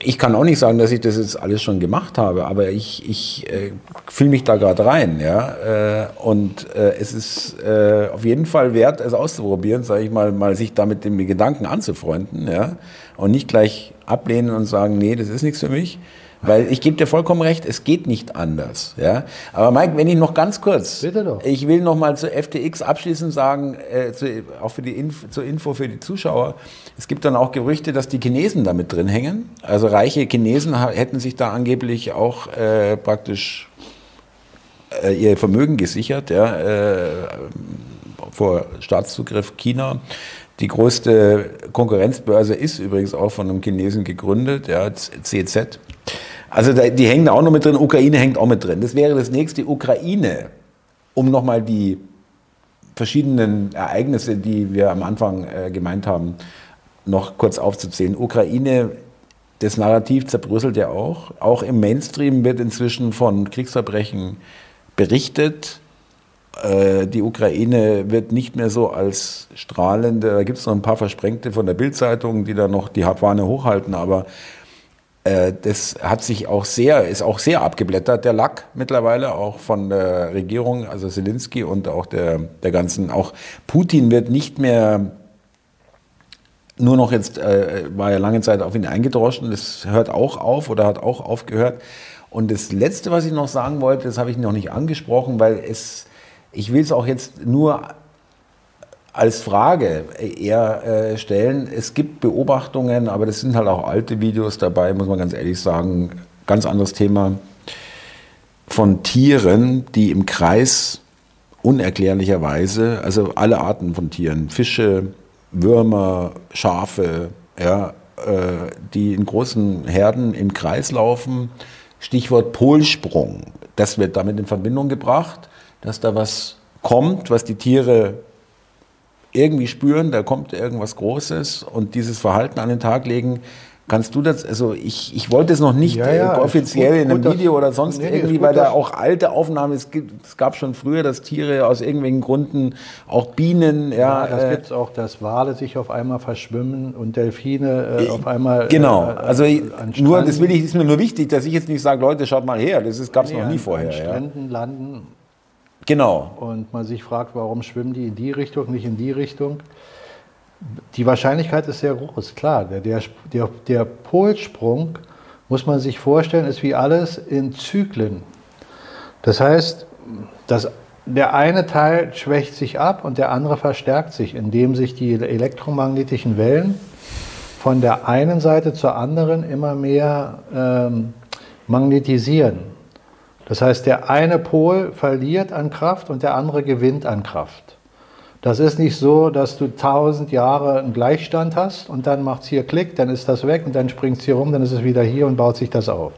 ich kann auch nicht sagen, dass ich das jetzt alles schon gemacht habe, aber ich, ich äh, fühle mich da gerade rein. Ja? Äh, und äh, es ist äh, auf jeden Fall wert, es auszuprobieren, sage ich mal, mal sich damit den Gedanken anzufreunden ja? und nicht gleich ablehnen und sagen, nee, das ist nichts für mich. Weil ich gebe dir vollkommen recht, es geht nicht anders. Ja? Aber Mike, wenn ich noch ganz kurz, Bitte doch. ich will noch mal zu FTX abschließend sagen, äh, zu, auch für die Info, zur Info für die Zuschauer, es gibt dann auch Gerüchte, dass die Chinesen damit drin hängen. Also reiche Chinesen hätten sich da angeblich auch äh, praktisch äh, ihr Vermögen gesichert ja, äh, vor Staatszugriff China. Die größte Konkurrenzbörse ist übrigens auch von einem Chinesen gegründet, ja, CZ. Also da, die hängen da auch noch mit drin, Ukraine hängt auch mit drin. Das wäre das nächste Ukraine, um nochmal die verschiedenen Ereignisse, die wir am Anfang äh, gemeint haben, noch kurz aufzuzählen. Ukraine, das Narrativ zerbröselt ja auch. Auch im Mainstream wird inzwischen von Kriegsverbrechen berichtet. Äh, die Ukraine wird nicht mehr so als strahlende, da gibt es noch ein paar Versprengte von der Bildzeitung, die da noch die Fahne hochhalten, aber das hat sich auch sehr, ist auch sehr abgeblättert, der Lack mittlerweile, auch von der Regierung, also Zelensky und auch der, der ganzen, auch Putin wird nicht mehr nur noch jetzt, äh, war ja lange Zeit auf ihn eingedroschen, das hört auch auf oder hat auch aufgehört. Und das Letzte, was ich noch sagen wollte, das habe ich noch nicht angesprochen, weil es, ich will es auch jetzt nur als Frage eher äh, stellen. Es gibt Beobachtungen, aber das sind halt auch alte Videos dabei, muss man ganz ehrlich sagen. Ganz anderes Thema von Tieren, die im Kreis unerklärlicherweise, also alle Arten von Tieren, Fische, Würmer, Schafe, ja, äh, die in großen Herden im Kreis laufen. Stichwort Polsprung. Das wird damit in Verbindung gebracht, dass da was kommt, was die Tiere irgendwie spüren, da kommt irgendwas Großes und dieses Verhalten an den Tag legen. Kannst du das, also ich, ich wollte es noch nicht ja, ja, äh, offiziell gut, in einem gut, Video oder sonst nee, irgendwie, weil da auch alte Aufnahmen, es, gibt, es gab schon früher, dass Tiere aus irgendwelchen Gründen, auch Bienen, ja. ja das äh, gibt es auch, dass Wale sich auf einmal verschwimmen und Delfine äh, auf einmal. Genau, äh, also nur, das will ich, ist mir nur wichtig, dass ich jetzt nicht sage, Leute, schaut mal her, das gab es nee, noch nie vorher. An Stränden landen Genau. Und man sich fragt, warum schwimmen die in die Richtung, nicht in die Richtung. Die Wahrscheinlichkeit ist sehr groß, klar. Der, der, der, der Polsprung, muss man sich vorstellen, ist wie alles in Zyklen. Das heißt, das, der eine Teil schwächt sich ab und der andere verstärkt sich, indem sich die elektromagnetischen Wellen von der einen Seite zur anderen immer mehr ähm, magnetisieren. Das heißt, der eine Pol verliert an Kraft und der andere gewinnt an Kraft. Das ist nicht so, dass du tausend Jahre einen Gleichstand hast und dann macht es hier Klick, dann ist das weg und dann springt es hier rum, dann ist es wieder hier und baut sich das auf.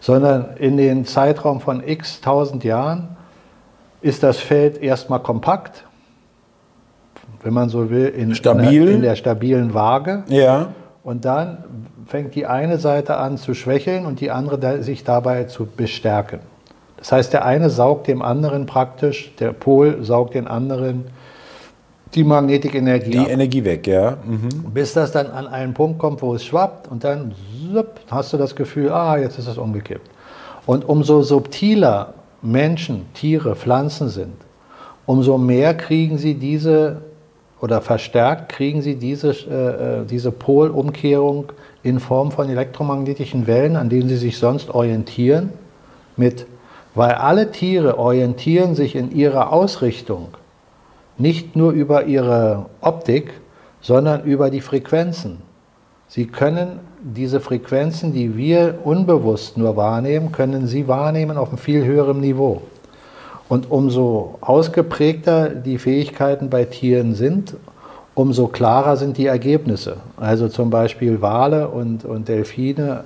Sondern in den Zeitraum von x tausend Jahren ist das Feld erstmal kompakt, wenn man so will, in, Stabil. in der stabilen Waage. Ja. Und dann fängt die eine Seite an zu schwächeln und die andere sich dabei zu bestärken. Das heißt, der eine saugt dem anderen praktisch, der Pol saugt den anderen die Magnetikenergie Die ab. Energie weg, ja. Mhm. Bis das dann an einen Punkt kommt, wo es schwappt und dann hast du das Gefühl, ah, jetzt ist es umgekippt. Und umso subtiler Menschen, Tiere, Pflanzen sind, umso mehr kriegen sie diese oder verstärkt kriegen sie diese, äh, äh diese Polumkehrung in Form von elektromagnetischen Wellen, an denen sie sich sonst orientieren, mit weil alle Tiere orientieren sich in ihrer Ausrichtung nicht nur über ihre Optik, sondern über die Frequenzen. Sie können diese Frequenzen, die wir unbewusst nur wahrnehmen, können sie wahrnehmen auf einem viel höheren Niveau. Und umso ausgeprägter die Fähigkeiten bei Tieren sind, umso klarer sind die Ergebnisse. Also zum Beispiel Wale und, und Delfine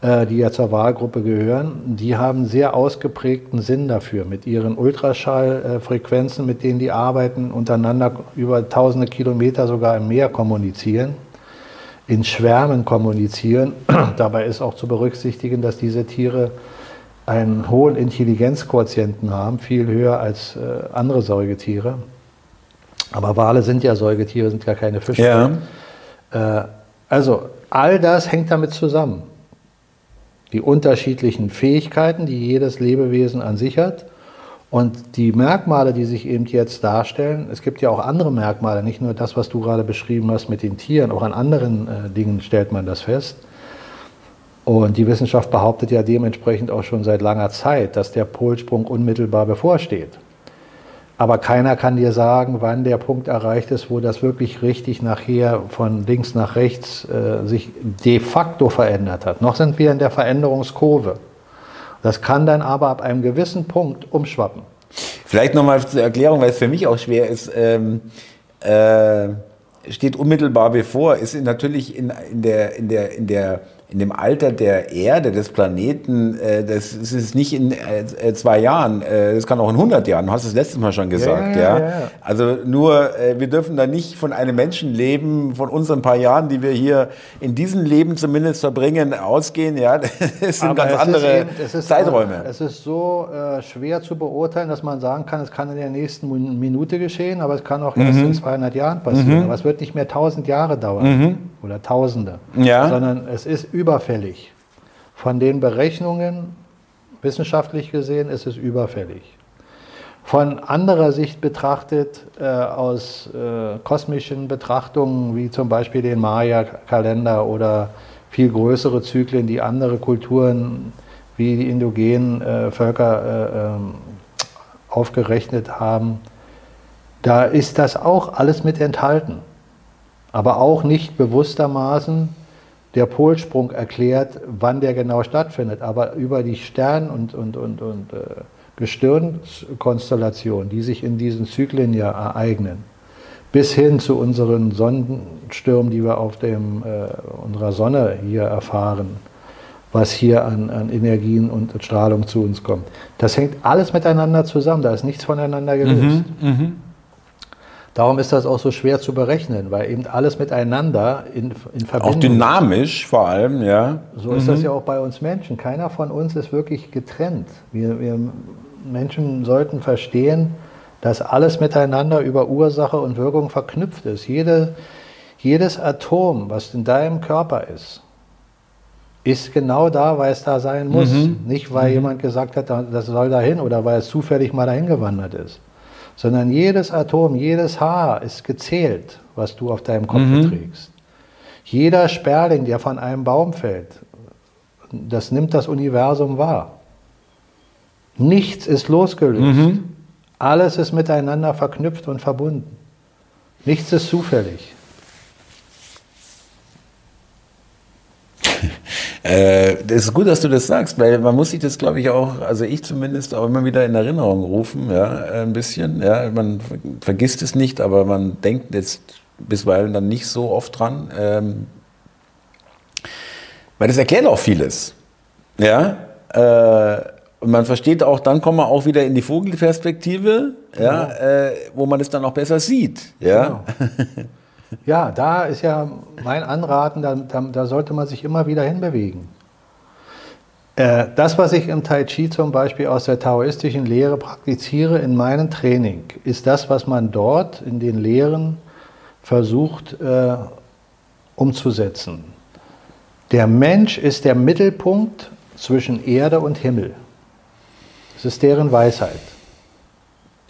die ja zur Wahlgruppe gehören, die haben sehr ausgeprägten Sinn dafür, mit ihren Ultraschallfrequenzen, mit denen die arbeiten, untereinander über tausende Kilometer sogar im Meer kommunizieren, in Schwärmen kommunizieren. Dabei ist auch zu berücksichtigen, dass diese Tiere einen hohen Intelligenzquotienten haben, viel höher als äh, andere Säugetiere. Aber Wale sind ja Säugetiere, sind ja keine Fische. Ja. Äh, also all das hängt damit zusammen die unterschiedlichen Fähigkeiten, die jedes Lebewesen an sich hat. Und die Merkmale, die sich eben jetzt darstellen, es gibt ja auch andere Merkmale, nicht nur das, was du gerade beschrieben hast mit den Tieren, auch an anderen äh, Dingen stellt man das fest. Und die Wissenschaft behauptet ja dementsprechend auch schon seit langer Zeit, dass der Polsprung unmittelbar bevorsteht. Aber keiner kann dir sagen, wann der Punkt erreicht ist, wo das wirklich richtig nachher von links nach rechts äh, sich de facto verändert hat. Noch sind wir in der Veränderungskurve. Das kann dann aber ab einem gewissen Punkt umschwappen. Vielleicht nochmal zur Erklärung, weil es für mich auch schwer ist. Ähm, äh, steht unmittelbar bevor, ist natürlich in, in, der, in, der, in der in dem Alter der Erde, des Planeten, äh, das ist nicht in äh, zwei Jahren, äh, das kann auch in 100 Jahren, du hast es letztes Mal schon gesagt. Ja, ja, ja. Also nur, wir dürfen da nicht von einem Menschen leben, von unseren paar Jahren, die wir hier in diesem Leben zumindest verbringen, ausgehen. Ja, das sind Aber ganz andere eben, ist, Zeiträume. Es ist so äh, schwer zu beurteilen, dass man sagen kann, es kann in der nächsten Minute geschehen, aber es kann auch erst mhm. in 200 Jahren passieren. Mhm. Aber es wird nicht mehr 1000 Jahre dauern. Mhm oder Tausende, sondern es ist überfällig. Von den Berechnungen, wissenschaftlich gesehen, ist es überfällig. Von anderer Sicht betrachtet, äh, aus äh, kosmischen Betrachtungen, wie zum Beispiel den Maya-Kalender oder viel größere Zyklen, die andere Kulturen wie die indogenen äh, Völker äh, ähm, aufgerechnet haben, da ist das auch alles mit enthalten aber auch nicht bewusstermaßen der Polsprung erklärt, wann der genau stattfindet. Aber über die Stern- und, und, und, und äh, Gestirnkonstellationen, die sich in diesen Zyklen ja ereignen, bis hin zu unseren Sonnenstürmen, die wir auf dem, äh, unserer Sonne hier erfahren, was hier an, an, Energien und Strahlung zu uns kommt. Das hängt alles miteinander zusammen, da ist nichts voneinander gelöst. Mhm, mh. Darum ist das auch so schwer zu berechnen, weil eben alles miteinander in, in Verbindung. Auch dynamisch vor allem, ja. So ist das mhm. ja auch bei uns Menschen. Keiner von uns ist wirklich getrennt. Wir, wir Menschen sollten verstehen, dass alles miteinander über Ursache und Wirkung verknüpft ist. Jede, jedes Atom, was in deinem Körper ist, ist genau da, weil es da sein muss. Mhm. Nicht, weil mhm. jemand gesagt hat, das soll dahin oder weil es zufällig mal dahin gewandert ist sondern jedes Atom, jedes Haar ist gezählt, was du auf deinem Kopf mhm. trägst. Jeder Sperling, der von einem Baum fällt, das nimmt das Universum wahr. Nichts ist losgelöst. Mhm. Alles ist miteinander verknüpft und verbunden. Nichts ist zufällig. Äh, das ist gut, dass du das sagst, weil man muss sich das, glaube ich, auch, also ich zumindest auch immer wieder in Erinnerung rufen, ja, ein bisschen. Ja, man vergisst es nicht, aber man denkt jetzt bisweilen dann nicht so oft dran. Ähm, weil das erklärt auch vieles. Ja. Äh, und man versteht auch, dann kommen wir auch wieder in die Vogelperspektive, ja, genau. äh, wo man es dann auch besser sieht. Ja. Genau. Ja, da ist ja mein Anraten, da, da, da sollte man sich immer wieder hinbewegen. Äh, das, was ich im Tai Chi zum Beispiel aus der taoistischen Lehre praktiziere in meinem Training, ist das, was man dort in den Lehren versucht äh, umzusetzen. Der Mensch ist der Mittelpunkt zwischen Erde und Himmel. Das ist deren Weisheit.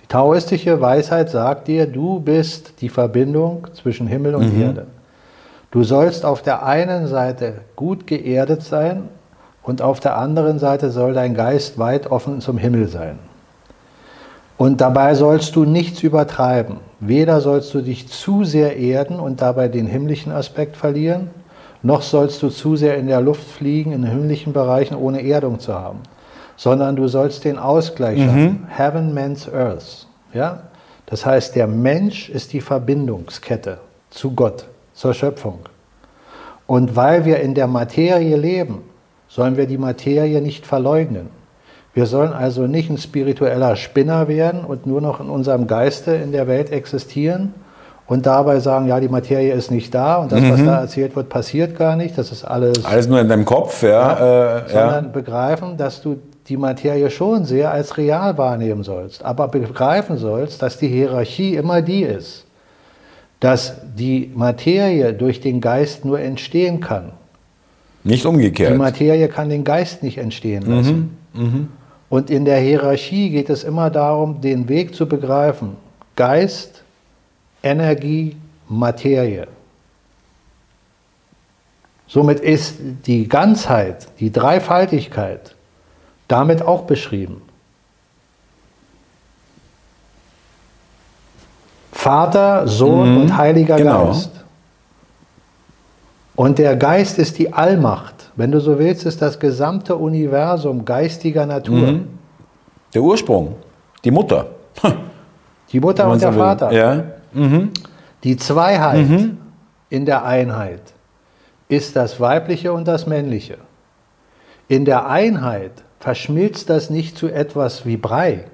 Taoistische Weisheit sagt dir, du bist die Verbindung zwischen Himmel und mhm. Erde. Du sollst auf der einen Seite gut geerdet sein und auf der anderen Seite soll dein Geist weit offen zum Himmel sein. Und dabei sollst du nichts übertreiben. Weder sollst du dich zu sehr erden und dabei den himmlischen Aspekt verlieren, noch sollst du zu sehr in der Luft fliegen in himmlischen Bereichen ohne Erdung zu haben sondern du sollst den Ausgleich mhm. schaffen. Heaven, Man's Earth. Ja? Das heißt, der Mensch ist die Verbindungskette zu Gott, zur Schöpfung. Und weil wir in der Materie leben, sollen wir die Materie nicht verleugnen. Wir sollen also nicht ein spiritueller Spinner werden und nur noch in unserem Geiste in der Welt existieren und dabei sagen, ja, die Materie ist nicht da und das, mhm. was da erzählt wird, passiert gar nicht. Das ist alles. Alles nur in deinem Kopf, ja. ja äh, sondern ja. begreifen, dass du die Materie schon sehr als real wahrnehmen sollst, aber begreifen sollst, dass die Hierarchie immer die ist, dass die Materie durch den Geist nur entstehen kann. Nicht umgekehrt. Die Materie kann den Geist nicht entstehen mhm, lassen. Mhm, mh. Und in der Hierarchie geht es immer darum, den Weg zu begreifen. Geist, Energie, Materie. Somit ist die Ganzheit, die Dreifaltigkeit damit auch beschrieben. Vater, Sohn mhm, und Heiliger genau. Geist. Und der Geist ist die Allmacht. Wenn du so willst, ist das gesamte Universum geistiger Natur. Mhm. Der Ursprung, die Mutter. Die Mutter und der will. Vater. Ja. Die Zweiheit in der Einheit ist das Weibliche und das Männliche. In der Einheit verschmilzt das nicht zu etwas wie Brei,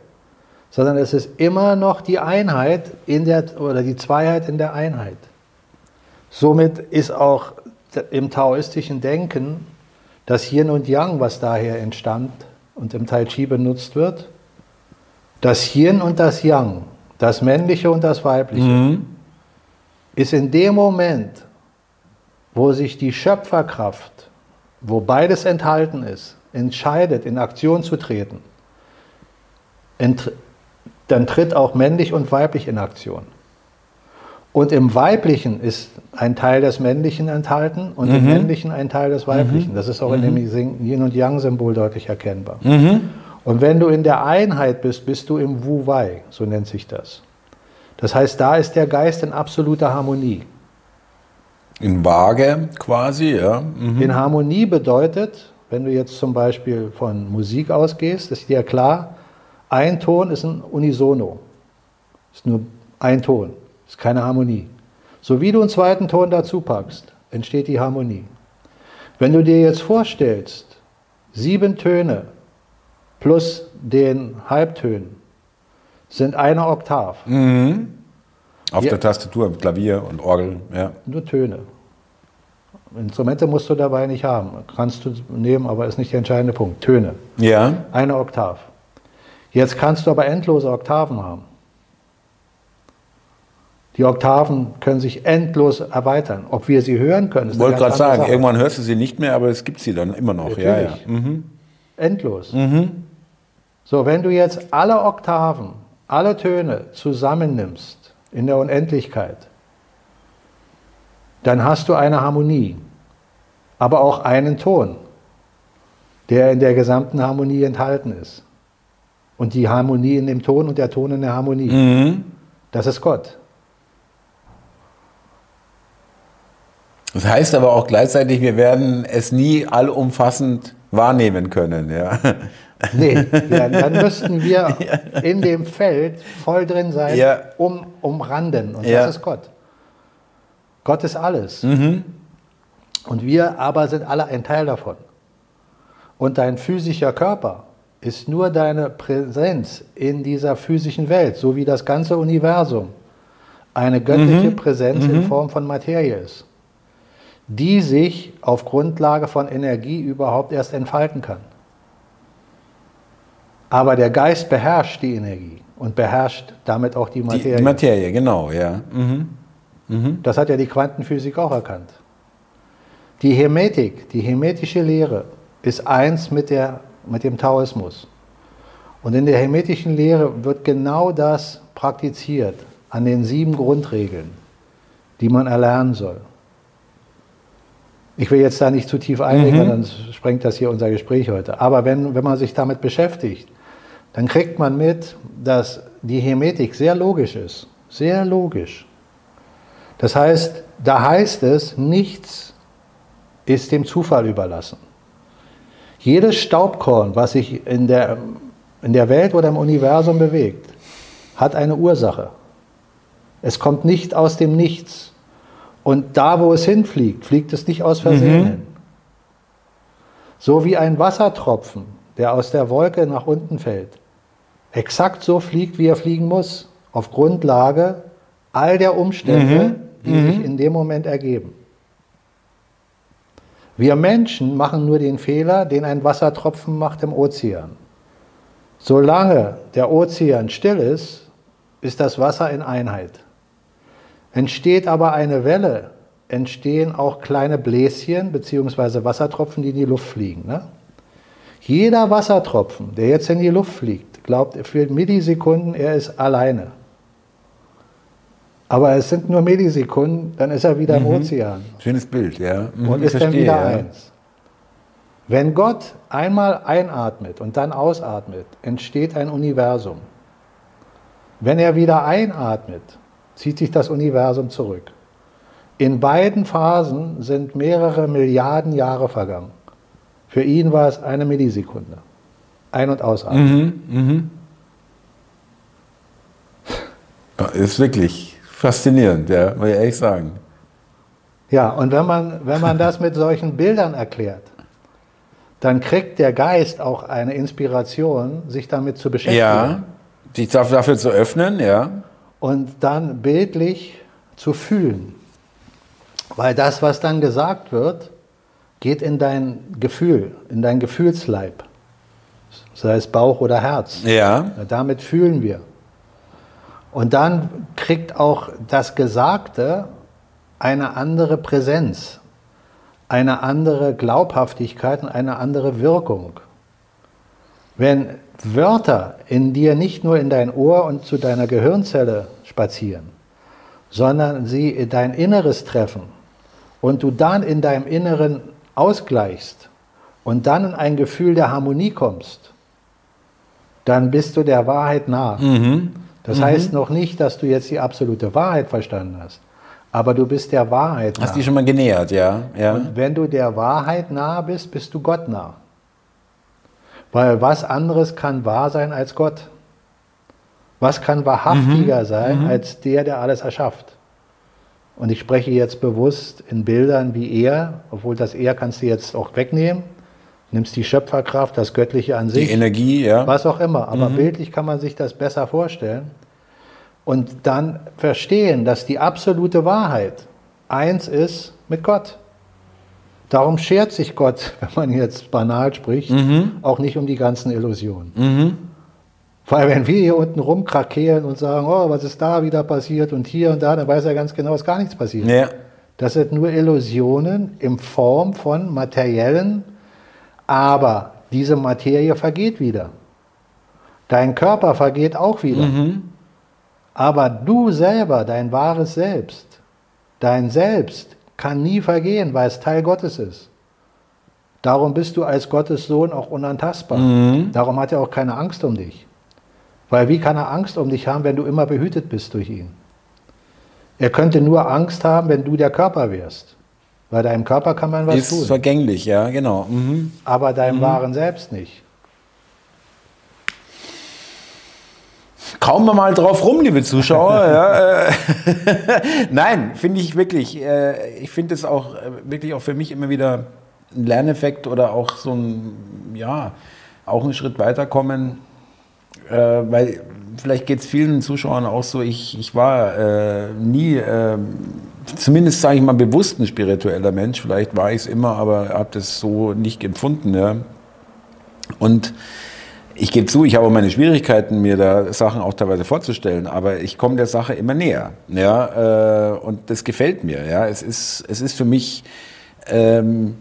sondern es ist immer noch die Einheit in der, oder die Zweiheit in der Einheit. Somit ist auch im taoistischen Denken das Yin und Yang, was daher entstand und im Tai Chi benutzt wird, das Yin und das Yang, das Männliche und das Weibliche, ist in dem Moment, wo sich die Schöpferkraft, wo beides enthalten ist, entscheidet, in Aktion zu treten, dann tritt auch männlich und weiblich in Aktion. Und im Weiblichen ist ein Teil des Männlichen enthalten und im Männlichen ein Teil des Weiblichen. Das ist auch in dem Yin- und Yang-Symbol deutlich erkennbar. Und wenn du in der Einheit bist, bist du im Wu-Wei, so nennt sich das. Das heißt, da ist der Geist in absoluter Harmonie. In Waage quasi, ja. Mhm. In Harmonie bedeutet, wenn du jetzt zum Beispiel von Musik ausgehst, ist dir klar, ein Ton ist ein Unisono. Ist nur ein Ton, ist keine Harmonie. So wie du einen zweiten Ton dazu packst, entsteht die Harmonie. Wenn du dir jetzt vorstellst, sieben Töne plus den Halbtönen sind eine Oktav, Auf Ja. der Tastatur, Klavier und Orgel, ja. nur Töne. Instrumente musst du dabei nicht haben. Kannst du nehmen, aber ist nicht der entscheidende Punkt. Töne. Ja, Eine Oktav. Jetzt kannst du aber endlose Oktaven haben. Die Oktaven können sich endlos erweitern. Ob wir sie hören können, ist ich wollte gerade sagen, Sache. irgendwann hörst du sie nicht mehr, aber es gibt sie dann immer noch. Ja, ja. Natürlich. Mhm. Endlos. So, wenn du jetzt alle Oktaven, alle Töne zusammennimmst in der Unendlichkeit, dann hast du eine Harmonie, aber auch einen Ton, der in der gesamten Harmonie enthalten ist. Und die Harmonie in dem Ton und der Ton in der Harmonie, Mhm. das ist Gott. Das heißt aber auch gleichzeitig, wir werden es nie allumfassend wahrnehmen können. Ja. Nee, ja, dann müssten wir in dem Feld voll drin sein, Ja. um, umranden. Und Ja. das ist Gott. Gott ist alles. Mhm. Und wir aber sind alle ein Teil davon. Und dein physischer Körper ist nur deine Präsenz in dieser physischen Welt, so wie das ganze Universum eine göttliche Mhm. Präsenz in Form von Materie ist, die sich auf Grundlage von Energie überhaupt erst entfalten kann. Aber der Geist beherrscht die Energie und beherrscht damit auch die Die, Materie. die Materie, genau, ja. Mhm. Das hat ja die Quantenphysik auch erkannt. Die Hermetik, die hermetische Lehre, ist eins mit, der, mit dem Taoismus. Und in der hermetischen Lehre wird genau das praktiziert an den sieben Grundregeln, die man erlernen soll. Ich will jetzt da nicht zu tief einlegen, weil dann sprengt das hier unser Gespräch heute. Aber wenn, wenn man sich damit beschäftigt, dann kriegt man mit, dass die Hermetik sehr logisch ist. Sehr logisch. Das heißt, da heißt es, nichts ist dem Zufall überlassen. Jedes Staubkorn, was sich in der, in der Welt oder im Universum bewegt, hat eine Ursache. Es kommt nicht aus dem Nichts. Und da, wo es hinfliegt, fliegt es nicht aus Versehen hin. So wie ein Wassertropfen, der aus der Wolke nach unten fällt, exakt so fliegt, wie er fliegen muss, auf Grundlage all der Umstände, die sich in dem Moment ergeben. Wir Menschen machen nur den Fehler, den ein Wassertropfen macht im Ozean. Solange der Ozean still ist, ist das Wasser in Einheit. Entsteht aber eine Welle, entstehen auch kleine Bläschen bzw. Wassertropfen, die in die Luft fliegen. Ne? Jeder Wassertropfen, der jetzt in die Luft fliegt, glaubt für Millisekunden, er ist alleine. Aber es sind nur Millisekunden, dann ist er wieder im Ozean Schönes Bild, ja. Mhm, und ist dann verstehe, wieder ja. eins. Wenn Gott einmal einatmet und dann ausatmet, entsteht ein Universum. Wenn er wieder einatmet, zieht sich das Universum zurück. In beiden Phasen sind mehrere Milliarden Jahre vergangen. Für ihn war es eine Millisekunde. Ein- und Ausatmen. Mhm, mhm. Ist wirklich faszinierend, ja, muss ich ehrlich sagen. Ja, und wenn man, wenn man das mit solchen Bildern erklärt, dann kriegt der Geist auch eine Inspiration, sich damit zu beschäftigen. Ja, sich dafür zu öffnen, ja. Und dann bildlich zu fühlen. Weil das, was dann gesagt wird, geht in dein Gefühl, in dein Gefühlsleib. Sei es Bauch oder Herz. Ja. Damit fühlen wir. Und dann kriegt auch das Gesagte eine andere Präsenz, eine andere Glaubhaftigkeit und eine andere Wirkung. Wenn Wörter in dir nicht nur in dein Ohr und zu deiner Gehirnzelle spazieren, sondern sie in dein Inneres treffen und du dann in deinem Inneren ausgleichst und dann in ein Gefühl der Harmonie kommst, dann bist du der Wahrheit nah. Mhm. Das heißt noch nicht, dass du jetzt die absolute Wahrheit verstanden hast, aber du bist der Wahrheit nah. Hast die schon mal genähert, ja. ja. Und wenn du der Wahrheit nah bist, bist du Gott nah. Weil was anderes kann wahr sein als Gott? Was kann wahrhaftiger sein als der, der alles erschafft? Und ich spreche jetzt bewusst in Bildern wie er, obwohl das er kannst du jetzt auch wegnehmen. Nimmst die Schöpferkraft, das Göttliche an sich Die Energie, ja. was auch immer. Aber bildlich kann man sich das besser vorstellen und dann verstehen, dass die absolute Wahrheit eins ist mit Gott. Darum schert sich Gott, wenn man jetzt banal spricht, auch nicht um die ganzen Illusionen. Weil wenn wir hier unten rumkrakeelen und sagen, oh, was ist da wieder passiert und hier und da, dann weiß er ganz genau, ist gar nichts passiert. ja. Das sind nur Illusionen in Form von materiellen, aber diese Materie vergeht wieder. Dein Körper vergeht auch wieder. Aber du selber, dein wahres Selbst, dein Selbst kann nie vergehen, weil es Teil Gottes ist. Darum bist du als Gottes Sohn auch unantastbar. Darum hat er auch keine Angst um dich. Weil wie kann er Angst um dich haben, wenn du immer behütet bist durch ihn? Er könnte nur Angst haben, wenn du der Körper wärst. Weil deinem Körper kann man was Ist tun, vergänglich, ja, genau. Mhm. aber deinem wahren Selbst nicht. Kauen wir mal drauf rum, liebe Zuschauer. ja, äh, Nein, finde ich wirklich. Äh, ich finde es auch äh, wirklich auch für mich immer wieder ein Lerneffekt oder auch so ein, ja, auch einen Schritt weiterkommen. Äh, weil vielleicht geht es vielen Zuschauern auch so, ich, ich war äh, nie, äh, zumindest sage ich mal, bewusst ein spiritueller Mensch. Vielleicht war ich es immer, aber habe das so nicht empfunden. Ja. Und ich gebe zu, ich habe meine Schwierigkeiten, mir da Sachen auch teilweise vorzustellen, aber ich komme der Sache immer näher. Ja, äh, und das gefällt mir. Ja, es ist, es ist für mich, ähm,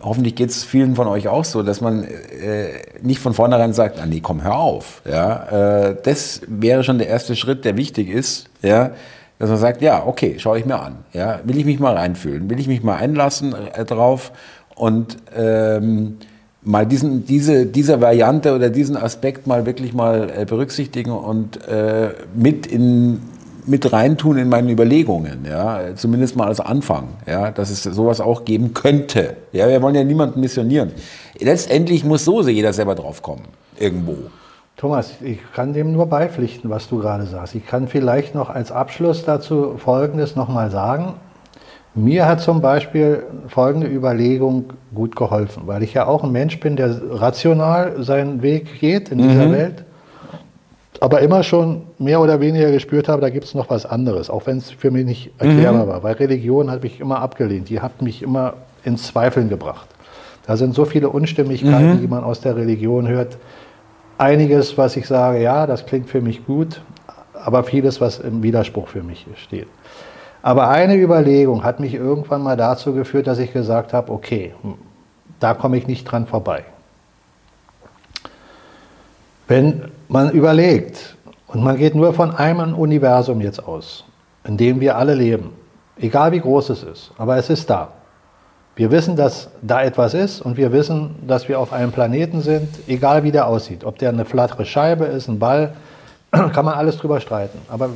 hoffentlich geht es vielen von euch auch so, dass man äh, nicht von vornherein sagt, ah nee, komm, hör auf. Ja, äh, das wäre schon der erste Schritt, der wichtig ist. Ja, dass man sagt, ja, okay, schaue ich mir an. Ja, will ich mich mal reinfühlen, will ich mich mal einlassen äh, drauf und ähm, mal diesen, diese, diese Variante oder diesen Aspekt mal wirklich mal äh, berücksichtigen und äh, mit in mit reintun in meine Überlegungen, ja, zumindest mal als Anfang, ja, dass es sowas auch geben könnte. Ja, wir wollen ja niemanden missionieren. Letztendlich muss so jeder selber drauf kommen, irgendwo. Thomas, ich kann dem nur beipflichten, was du gerade sagst. Ich kann vielleicht noch als Abschluss dazu Folgendes nochmal sagen. Mir hat zum Beispiel folgende Überlegung gut geholfen, weil ich ja auch ein Mensch bin, der rational seinen Weg geht in dieser Welt, aber immer schon mehr oder weniger gespürt habe, da gibt es noch was anderes, auch wenn es für mich nicht erklärbar war, weil Religion hat mich immer abgelehnt, die hat mich immer ins Zweifeln gebracht. Da sind so viele Unstimmigkeiten, die man aus der Religion hört. Einiges, was ich sage, ja, das klingt für mich gut, aber vieles, was im Widerspruch für mich steht. Aber eine Überlegung hat mich irgendwann mal dazu geführt, dass ich gesagt habe, okay, da komme ich nicht dran vorbei. Wenn man überlegt, und man geht nur von einem Universum jetzt aus, in dem wir alle leben, egal wie groß es ist, aber es ist da. Wir wissen, dass da etwas ist und wir wissen, dass wir auf einem Planeten sind, egal wie der aussieht. Ob der eine flattere Scheibe ist, ein Ball, kann man alles drüber streiten. Aber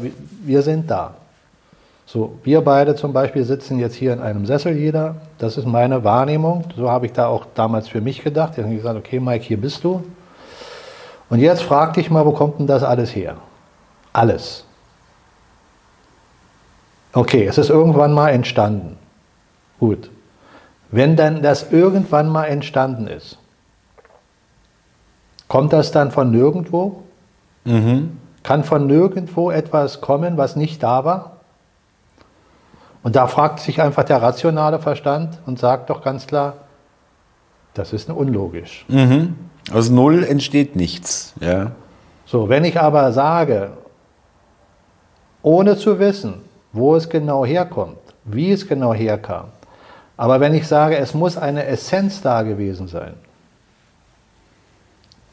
wir sind da. So, wir beide zum Beispiel sitzen jetzt hier in einem Sessel jeder. Das ist meine Wahrnehmung. So habe ich da auch damals für mich gedacht. Ich habe gesagt, okay, Mike, hier bist du. Und jetzt frag dich mal, wo kommt denn das alles her? Alles. Okay, es ist irgendwann mal entstanden. Gut. Wenn dann das irgendwann mal entstanden ist, kommt das dann von nirgendwo? Mhm. Kann von nirgendwo etwas kommen, was nicht da war? Und da fragt sich einfach der rationale Verstand und sagt doch ganz klar, das ist unlogisch. Mhm. Aus Null entsteht nichts. Ja. So, wenn ich aber sage, ohne zu wissen, wo es genau herkommt, wie es genau herkam, aber wenn ich sage, es muss eine Essenz da gewesen sein,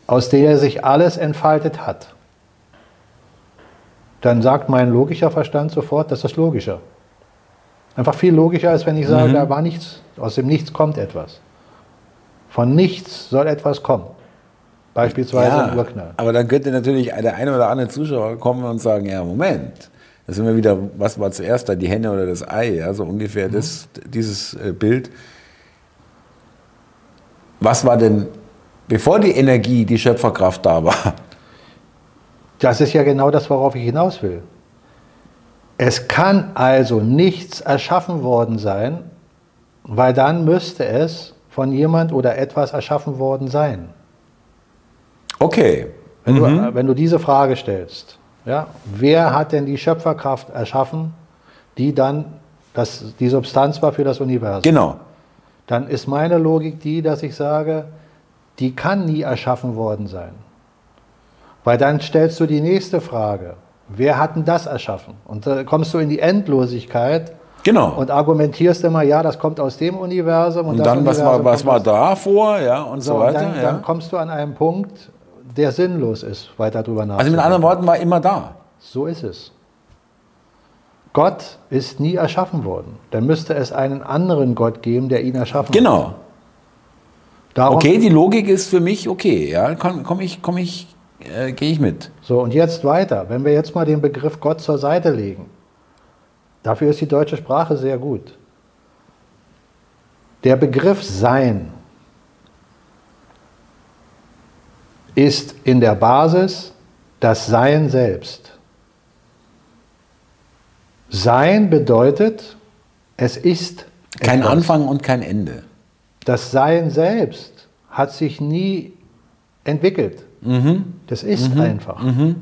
aus der sich alles entfaltet hat, dann sagt mein logischer Verstand sofort, das ist logischer. Einfach viel logischer, als wenn ich sage, mhm. da war nichts, aus dem Nichts kommt etwas. Von nichts soll etwas kommen. Beispielsweise ja, ein Urknall. Aber dann könnte natürlich der eine oder andere Zuschauer kommen und sagen, ja, Moment, da sind wir wieder, was war zuerst da, die Henne oder das Ei, ja, so ungefähr mhm. das, dieses äh, Bild. Was war denn, bevor die Energie, die Schöpferkraft da war? Das ist ja genau das, worauf ich hinaus will. Es kann also nichts erschaffen worden sein, weil dann müsste es von jemand oder etwas erschaffen worden sein. Okay. Wenn, mhm. du, wenn du diese Frage stellst, ja, wer hat denn die Schöpferkraft erschaffen, die dann das, die Substanz war für das Universum? Genau. Dann ist meine Logik die, dass ich sage, die kann nie erschaffen worden sein. Weil dann stellst du die nächste Frage. Wer hat denn das erschaffen? Und da kommst du in die Endlosigkeit. Genau. Und argumentierst immer, ja, das kommt aus dem Universum. Und, und dann, was war, was war da vor, ja, und so, so weiter. Und dann, ja. dann, kommst du an einen Punkt, der sinnlos ist, weiter drüber nachzudenken. Also mit anderen Worten, war immer da. So ist es. Gott ist nie erschaffen worden. Dann müsste es einen anderen Gott geben, der ihn erschaffen genau. hat. Genau. okay, die Logik ist für mich okay. Ja, komme komm ich, komm ich äh, gehe ich mit. So, und jetzt weiter. Wenn wir jetzt mal den Begriff Gott zur Seite legen, dafür ist die deutsche Sprache sehr gut. Der Begriff Sein ist in der Basis das Sein selbst. Sein bedeutet, es ist. Kein etwas. Anfang und kein Ende. Das Sein selbst hat sich nie entwickelt. Mhm. Das ist mhm. einfach. Mhm.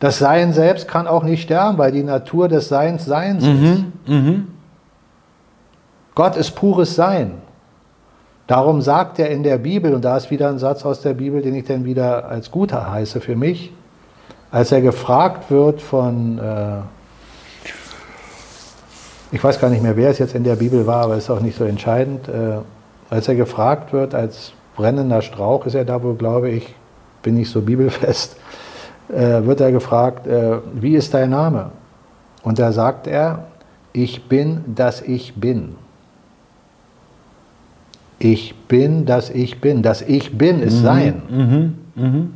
Das Sein selbst kann auch nicht sterben, weil die Natur des Seins Seins mhm. ist. Mhm. Gott ist pures Sein. Darum sagt er in der Bibel, und da ist wieder ein Satz aus der Bibel, den ich dann wieder als guter heiße für mich, als er gefragt wird von, äh, ich weiß gar nicht mehr, wer es jetzt in der Bibel war, aber ist auch nicht so entscheidend, äh, als er gefragt wird als brennender Strauch, ist er da wohl, glaube ich, bin nicht so bibelfest, äh, wird er gefragt, äh, wie ist dein Name? Und da sagt er, ich bin, dass ich bin. Ich bin, dass ich bin. Das Ich bin ist mhm. Sein. Mhm. Mhm.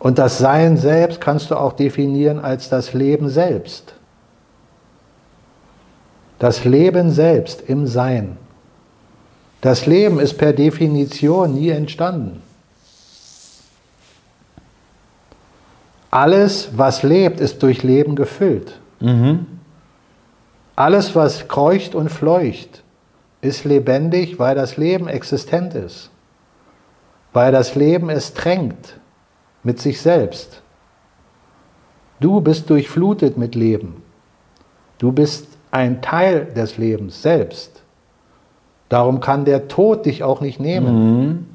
Und das Sein selbst kannst du auch definieren als das Leben selbst. Das Leben selbst im Sein. Das Leben ist per Definition nie entstanden. Alles, was lebt, ist durch Leben gefüllt. Mhm. Alles, was kreucht und fleucht, ist lebendig, weil das Leben existent ist. Weil das Leben es tränkt mit sich selbst. Du bist durchflutet mit Leben. Du bist ein Teil des Lebens selbst. Darum kann der Tod dich auch nicht nehmen. Mhm.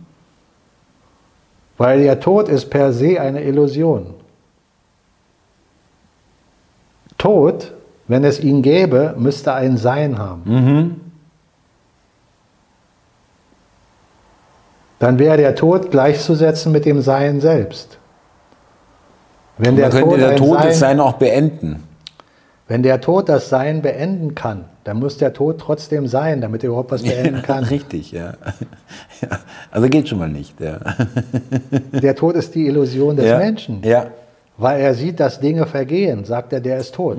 Weil der Tod ist per se eine Illusion. Tod, wenn es ihn gäbe, müsste ein Sein haben. Mhm. Dann wäre der Tod gleichzusetzen mit dem Sein selbst. Wenn der könnte Tod der Tod Sein, das Sein auch beenden. Wenn der Tod das Sein beenden kann, dann muss der Tod trotzdem sein, damit er überhaupt was beenden kann. richtig, ja. Also geht schon mal nicht. Ja. Der Tod ist die Illusion des ja. Menschen. Ja. Weil er sieht, dass Dinge vergehen, sagt er, der ist tot.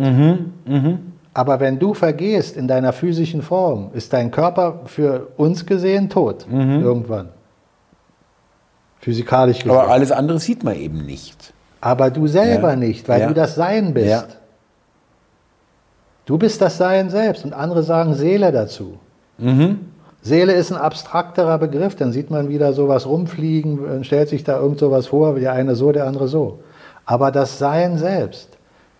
Aber wenn du vergehst in deiner physischen Form, ist dein Körper für uns gesehen tot. Irgendwann. Physikalisch gesehen. Aber alles andere sieht man eben nicht. Aber du selber Ja. nicht, weil Ja. du das Sein bist. Ja. Du bist das Sein selbst und andere sagen Seele dazu. Mhm. Seele ist ein abstrakterer Begriff, dann sieht man wieder sowas rumfliegen, dann stellt sich da irgend sowas vor, der eine so, der andere so. Aber das Sein selbst,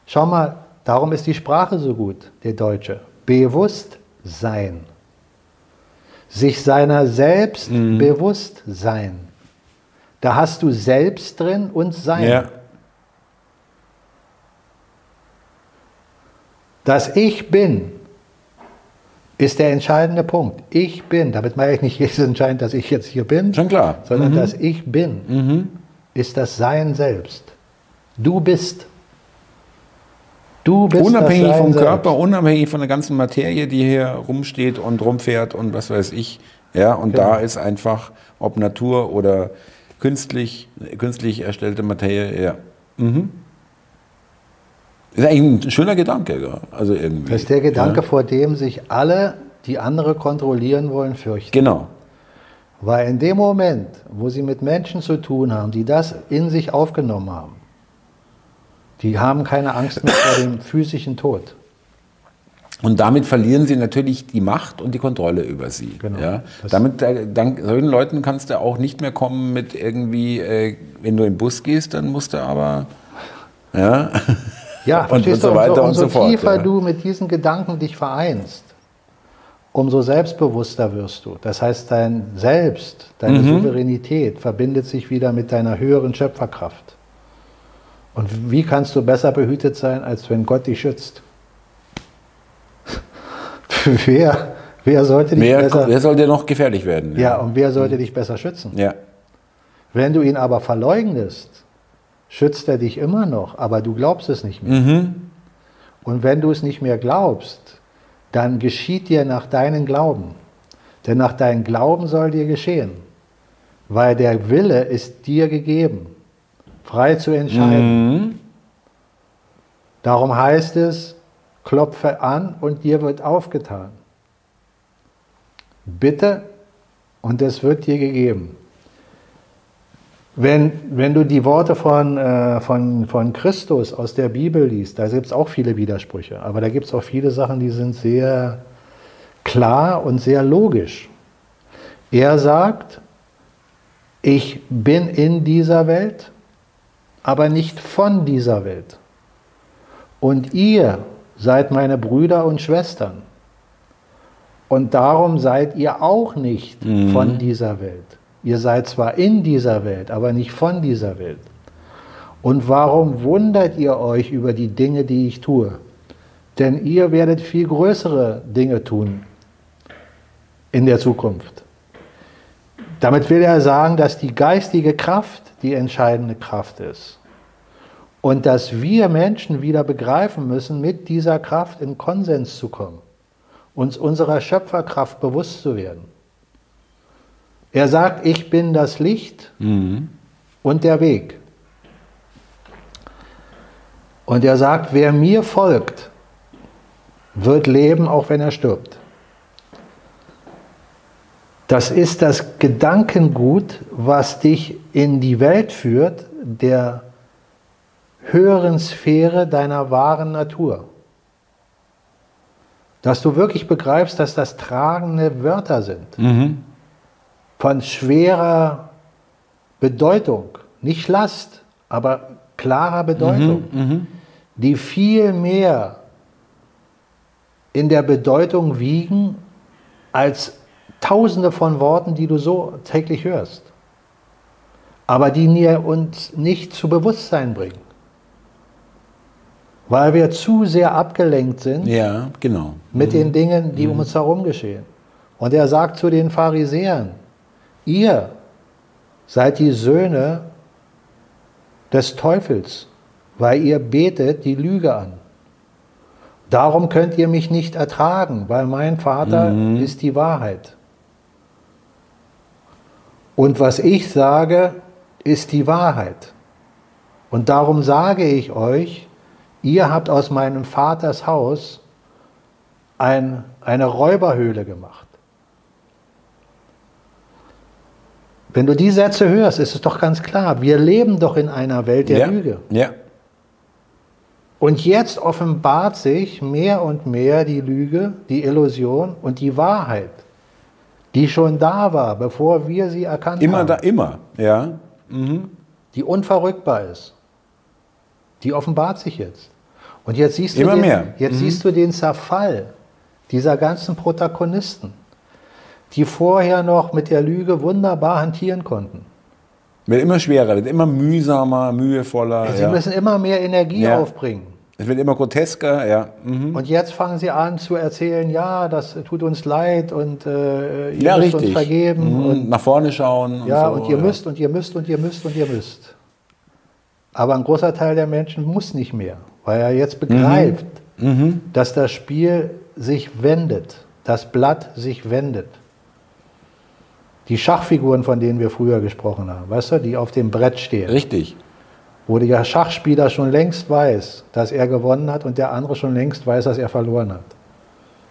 schau mal, darum ist die Sprache so gut, der Deutsche. Bewusst sein. Sich seiner selbst Mhm. bewusst sein. Da hast du selbst drin und Sein. Ja. Das Ich bin ist der entscheidende Punkt. Ich bin, damit meine ich nicht jetzt entscheidend, dass ich jetzt hier bin, Schon klar. sondern das Ich bin ist das Sein selbst. Du bist. Du bist Unabhängig vom selbst. Körper, unabhängig von der ganzen Materie, die hier rumsteht und rumfährt und was weiß ich. Ja, und Genau. da ist einfach, ob Natur oder künstlich, künstlich erstellte Materie, ja. Mhm. Ist eigentlich ein schöner Gedanke, ja. also irgendwie. Das ist der Gedanke, Ja. vor dem sich alle, die andere kontrollieren wollen, fürchten. Genau. Weil in dem Moment, wo sie mit Menschen zu tun haben, die das in sich aufgenommen haben, die haben keine Angst mehr vor dem physischen Tod. Und damit verlieren sie natürlich die Macht und die Kontrolle über sie. Genau. Ja? Damit, äh, dank solchen Leuten kannst du auch nicht mehr kommen mit irgendwie, äh, wenn du in den Bus gehst, dann musst du aber, ja, Ja, Und- und so weiter umso, und umso so fort, tiefer ja. du mit diesen Gedanken dich vereinst, umso selbstbewusster wirst du. Das heißt, dein Selbst, deine Mhm. Souveränität verbindet sich wieder mit deiner höheren Schöpferkraft. Und wie kannst du besser behütet sein, als wenn Gott dich schützt? wer, wer sollte dich wer, besser... wer soll dir noch gefährlich werden? ja, und wer sollte dich besser schützen? ja. Wenn du ihn aber verleugnest, schützt er dich immer noch, aber du glaubst es nicht mehr. Mhm. Und wenn du es nicht mehr glaubst, dann geschieht dir nach deinen Glauben. Denn nach deinem Glauben soll dir geschehen. Weil der Wille ist dir gegeben, frei zu entscheiden. Mhm. Darum heißt es, klopfe an und dir wird aufgetan. Bitte und es wird dir gegeben. Wenn, wenn du die Worte von, äh, von, von Christus aus der Bibel liest, da gibt es auch viele Widersprüche, aber da gibt es auch viele Sachen, die sind sehr klar und sehr logisch. Er sagt, ich bin in dieser Welt, aber nicht von dieser Welt. Und ihr seid meine Brüder und Schwestern. Und darum seid ihr auch nicht von dieser Welt. Ihr seid zwar in dieser Welt, aber nicht von dieser Welt. Und warum wundert ihr euch über die Dinge, die ich tue? Denn ihr werdet viel größere Dinge tun in der Zukunft. Damit will er sagen, dass die geistige Kraft die entscheidende Kraft ist. Und dass wir Menschen wieder begreifen müssen, mit dieser Kraft in Konsens zu kommen, uns unserer Schöpferkraft bewusst zu werden. Er sagt, ich bin das Licht Mhm. und der Weg. Und er sagt, wer mir folgt, wird leben, auch wenn er stirbt. Das ist das Gedankengut, was dich in die Welt führt, der höheren Sphäre deiner wahren Natur. Dass du wirklich begreifst, dass das tragende Wörter sind Mhm. von schwerer Bedeutung, nicht Last, aber klarer Bedeutung, Mhm. die viel mehr in der Bedeutung wiegen als tausende von Worten, die du so täglich hörst, aber die uns nicht zu Bewusstsein bringen, weil wir zu sehr abgelenkt sind Ja, genau. mit den Dingen, die um uns herum geschehen. Und er sagt zu den Pharisäern, ihr seid die Söhne des Teufels, weil ihr betet die Lüge an. Darum könnt ihr mich nicht ertragen, weil mein Vater ist die Wahrheit. Und was ich sage, ist die Wahrheit. Und darum sage ich euch, ihr habt aus meinem Vaters Haus ein, eine Räuberhöhle gemacht. Wenn du die Sätze hörst, ist es doch ganz klar, wir leben doch in einer Welt der ja. Lüge. Ja. Und jetzt offenbart sich mehr und mehr die Lüge, die Illusion und die Wahrheit, die schon da war, bevor wir sie erkannt Immer haben. da, immer. Ja. die unverrückbar ist. Die offenbart sich jetzt. Und jetzt siehst du Immer den, mehr. Jetzt Mhm. siehst du den Zerfall dieser ganzen Protagonisten, die vorher noch mit der Lüge wunderbar hantieren konnten. Wird immer schwerer, wird immer mühsamer, mühevoller. Sie Ja. müssen immer mehr Energie Ja. aufbringen. Es wird immer grotesker, ja. Mhm. Und jetzt fangen sie an zu erzählen, ja, das tut uns leid und äh, ihr Ja, müsst uns richtig. vergeben. Mhm. Und, Nach vorne schauen. ja, so, und ihr müsst und ihr müsst und ihr müsst und ihr müsst. Aber ein großer Teil der Menschen muss nicht mehr, weil er jetzt begreift, Mhm. dass das Spiel sich wendet, das Blatt sich wendet. Die Schachfiguren, von denen wir früher gesprochen haben, weißt du, die auf dem Brett stehen, Richtig. wo der Schachspieler schon längst weiß, dass er gewonnen hat und der andere schon längst weiß, dass er verloren hat.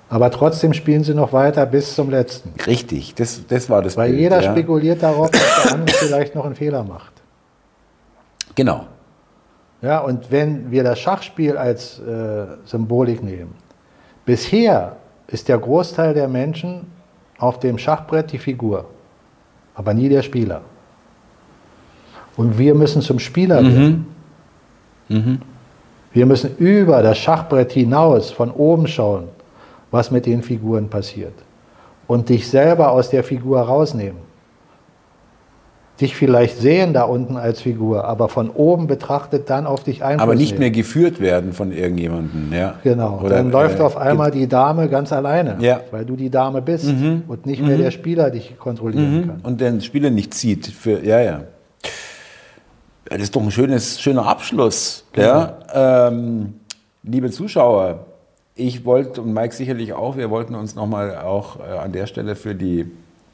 Aber trotzdem spielen sie noch weiter bis zum letzten. Richtig. Das, das war das Weil Bild, jeder ja. spekuliert darauf, dass der andere vielleicht noch einen Fehler macht. Genau. Ja, und wenn wir das Schachspiel als äh, Symbolik nehmen, bisher ist der Großteil der Menschen auf dem Schachbrett die Figur, aber nie der Spieler. Und wir müssen zum Spieler werden. Mhm. Wir müssen über das Schachbrett hinaus von oben schauen, was mit den Figuren passiert. Und dich selber aus der Figur rausnehmen. Dich vielleicht sehen da unten als Figur, aber von oben betrachtet dann auf dich Einfluss Aber nicht nehmen. mehr geführt werden von irgendjemandem. Ja. Genau, Oder, dann läuft äh, auf einmal die Dame ganz alleine, Ja. Mhm. weil du die Dame bist und nicht mehr der Spieler dich kontrollieren kann. und den Spieler nicht zieht. Für, ja, ja. Das ist doch ein schönes, schöner Abschluss. Ja? Ähm, liebe Zuschauer, ich wollte und Mike sicherlich auch, wir wollten uns nochmal auch äh, an der Stelle für die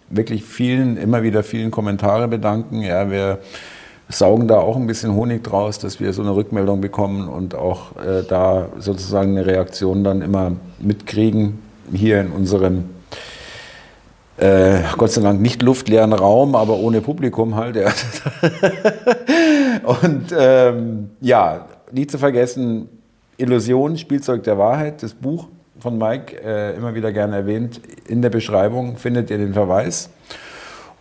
wirklich vielen, immer wieder vielen Kommentare bedanken. Ja, wir saugen da auch ein bisschen Honig draus, dass wir so eine Rückmeldung bekommen und auch äh, da sozusagen eine Reaktion dann immer mitkriegen hier in unserem äh, Gott sei Dank nicht luftleeren Raum, aber ohne Publikum halt. Ja. Und ähm, ja, nicht zu vergessen, Illusion, Spielzeug der Wahrheit, das Buch von Mike, äh, immer wieder gerne erwähnt. In der Beschreibung findet ihr den Verweis.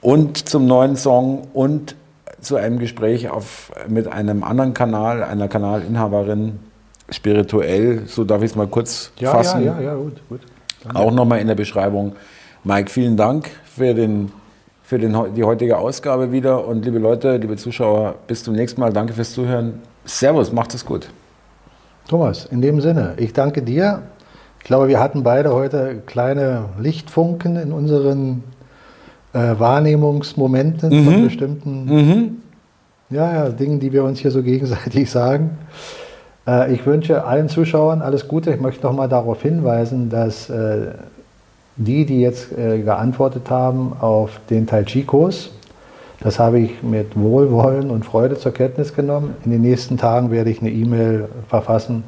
Und zum neuen Song und zu einem Gespräch auf, mit einem anderen Kanal, einer Kanalinhaberin, spirituell, so darf ich es mal kurz fassen. ja, ja, gut, gut. Auch nochmal in der Beschreibung. Mike, vielen Dank für, den, für den, die heutige Ausgabe wieder. Und liebe Leute, liebe Zuschauer, bis zum nächsten Mal. Danke fürs Zuhören. Servus, macht es gut. Thomas, in dem Sinne, ich danke dir. Ich glaube, wir hatten beide heute kleine Lichtfunken in unseren äh, Wahrnehmungsmomenten von bestimmten ja, ja, Dingen, die wir uns hier so gegenseitig sagen. Äh, ich wünsche allen Zuschauern alles Gute. Ich möchte noch mal darauf hinweisen, dass äh, die, die jetzt äh, geantwortet haben auf den Tai Chi-Kurs, das habe ich mit Wohlwollen und Freude zur Kenntnis genommen. In den nächsten Tagen werde ich eine E-Mail verfassen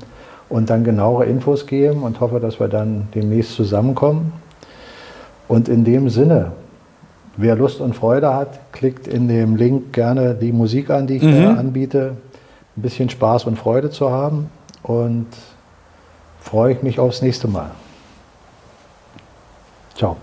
und dann genauere Infos geben und hoffe, dass wir dann demnächst zusammenkommen. Und in dem Sinne, wer Lust und Freude hat, klickt in dem Link gerne die Musik an, die ich da anbiete. Ein bisschen Spaß und Freude zu haben und freue ich mich aufs nächste Mal. Ciao.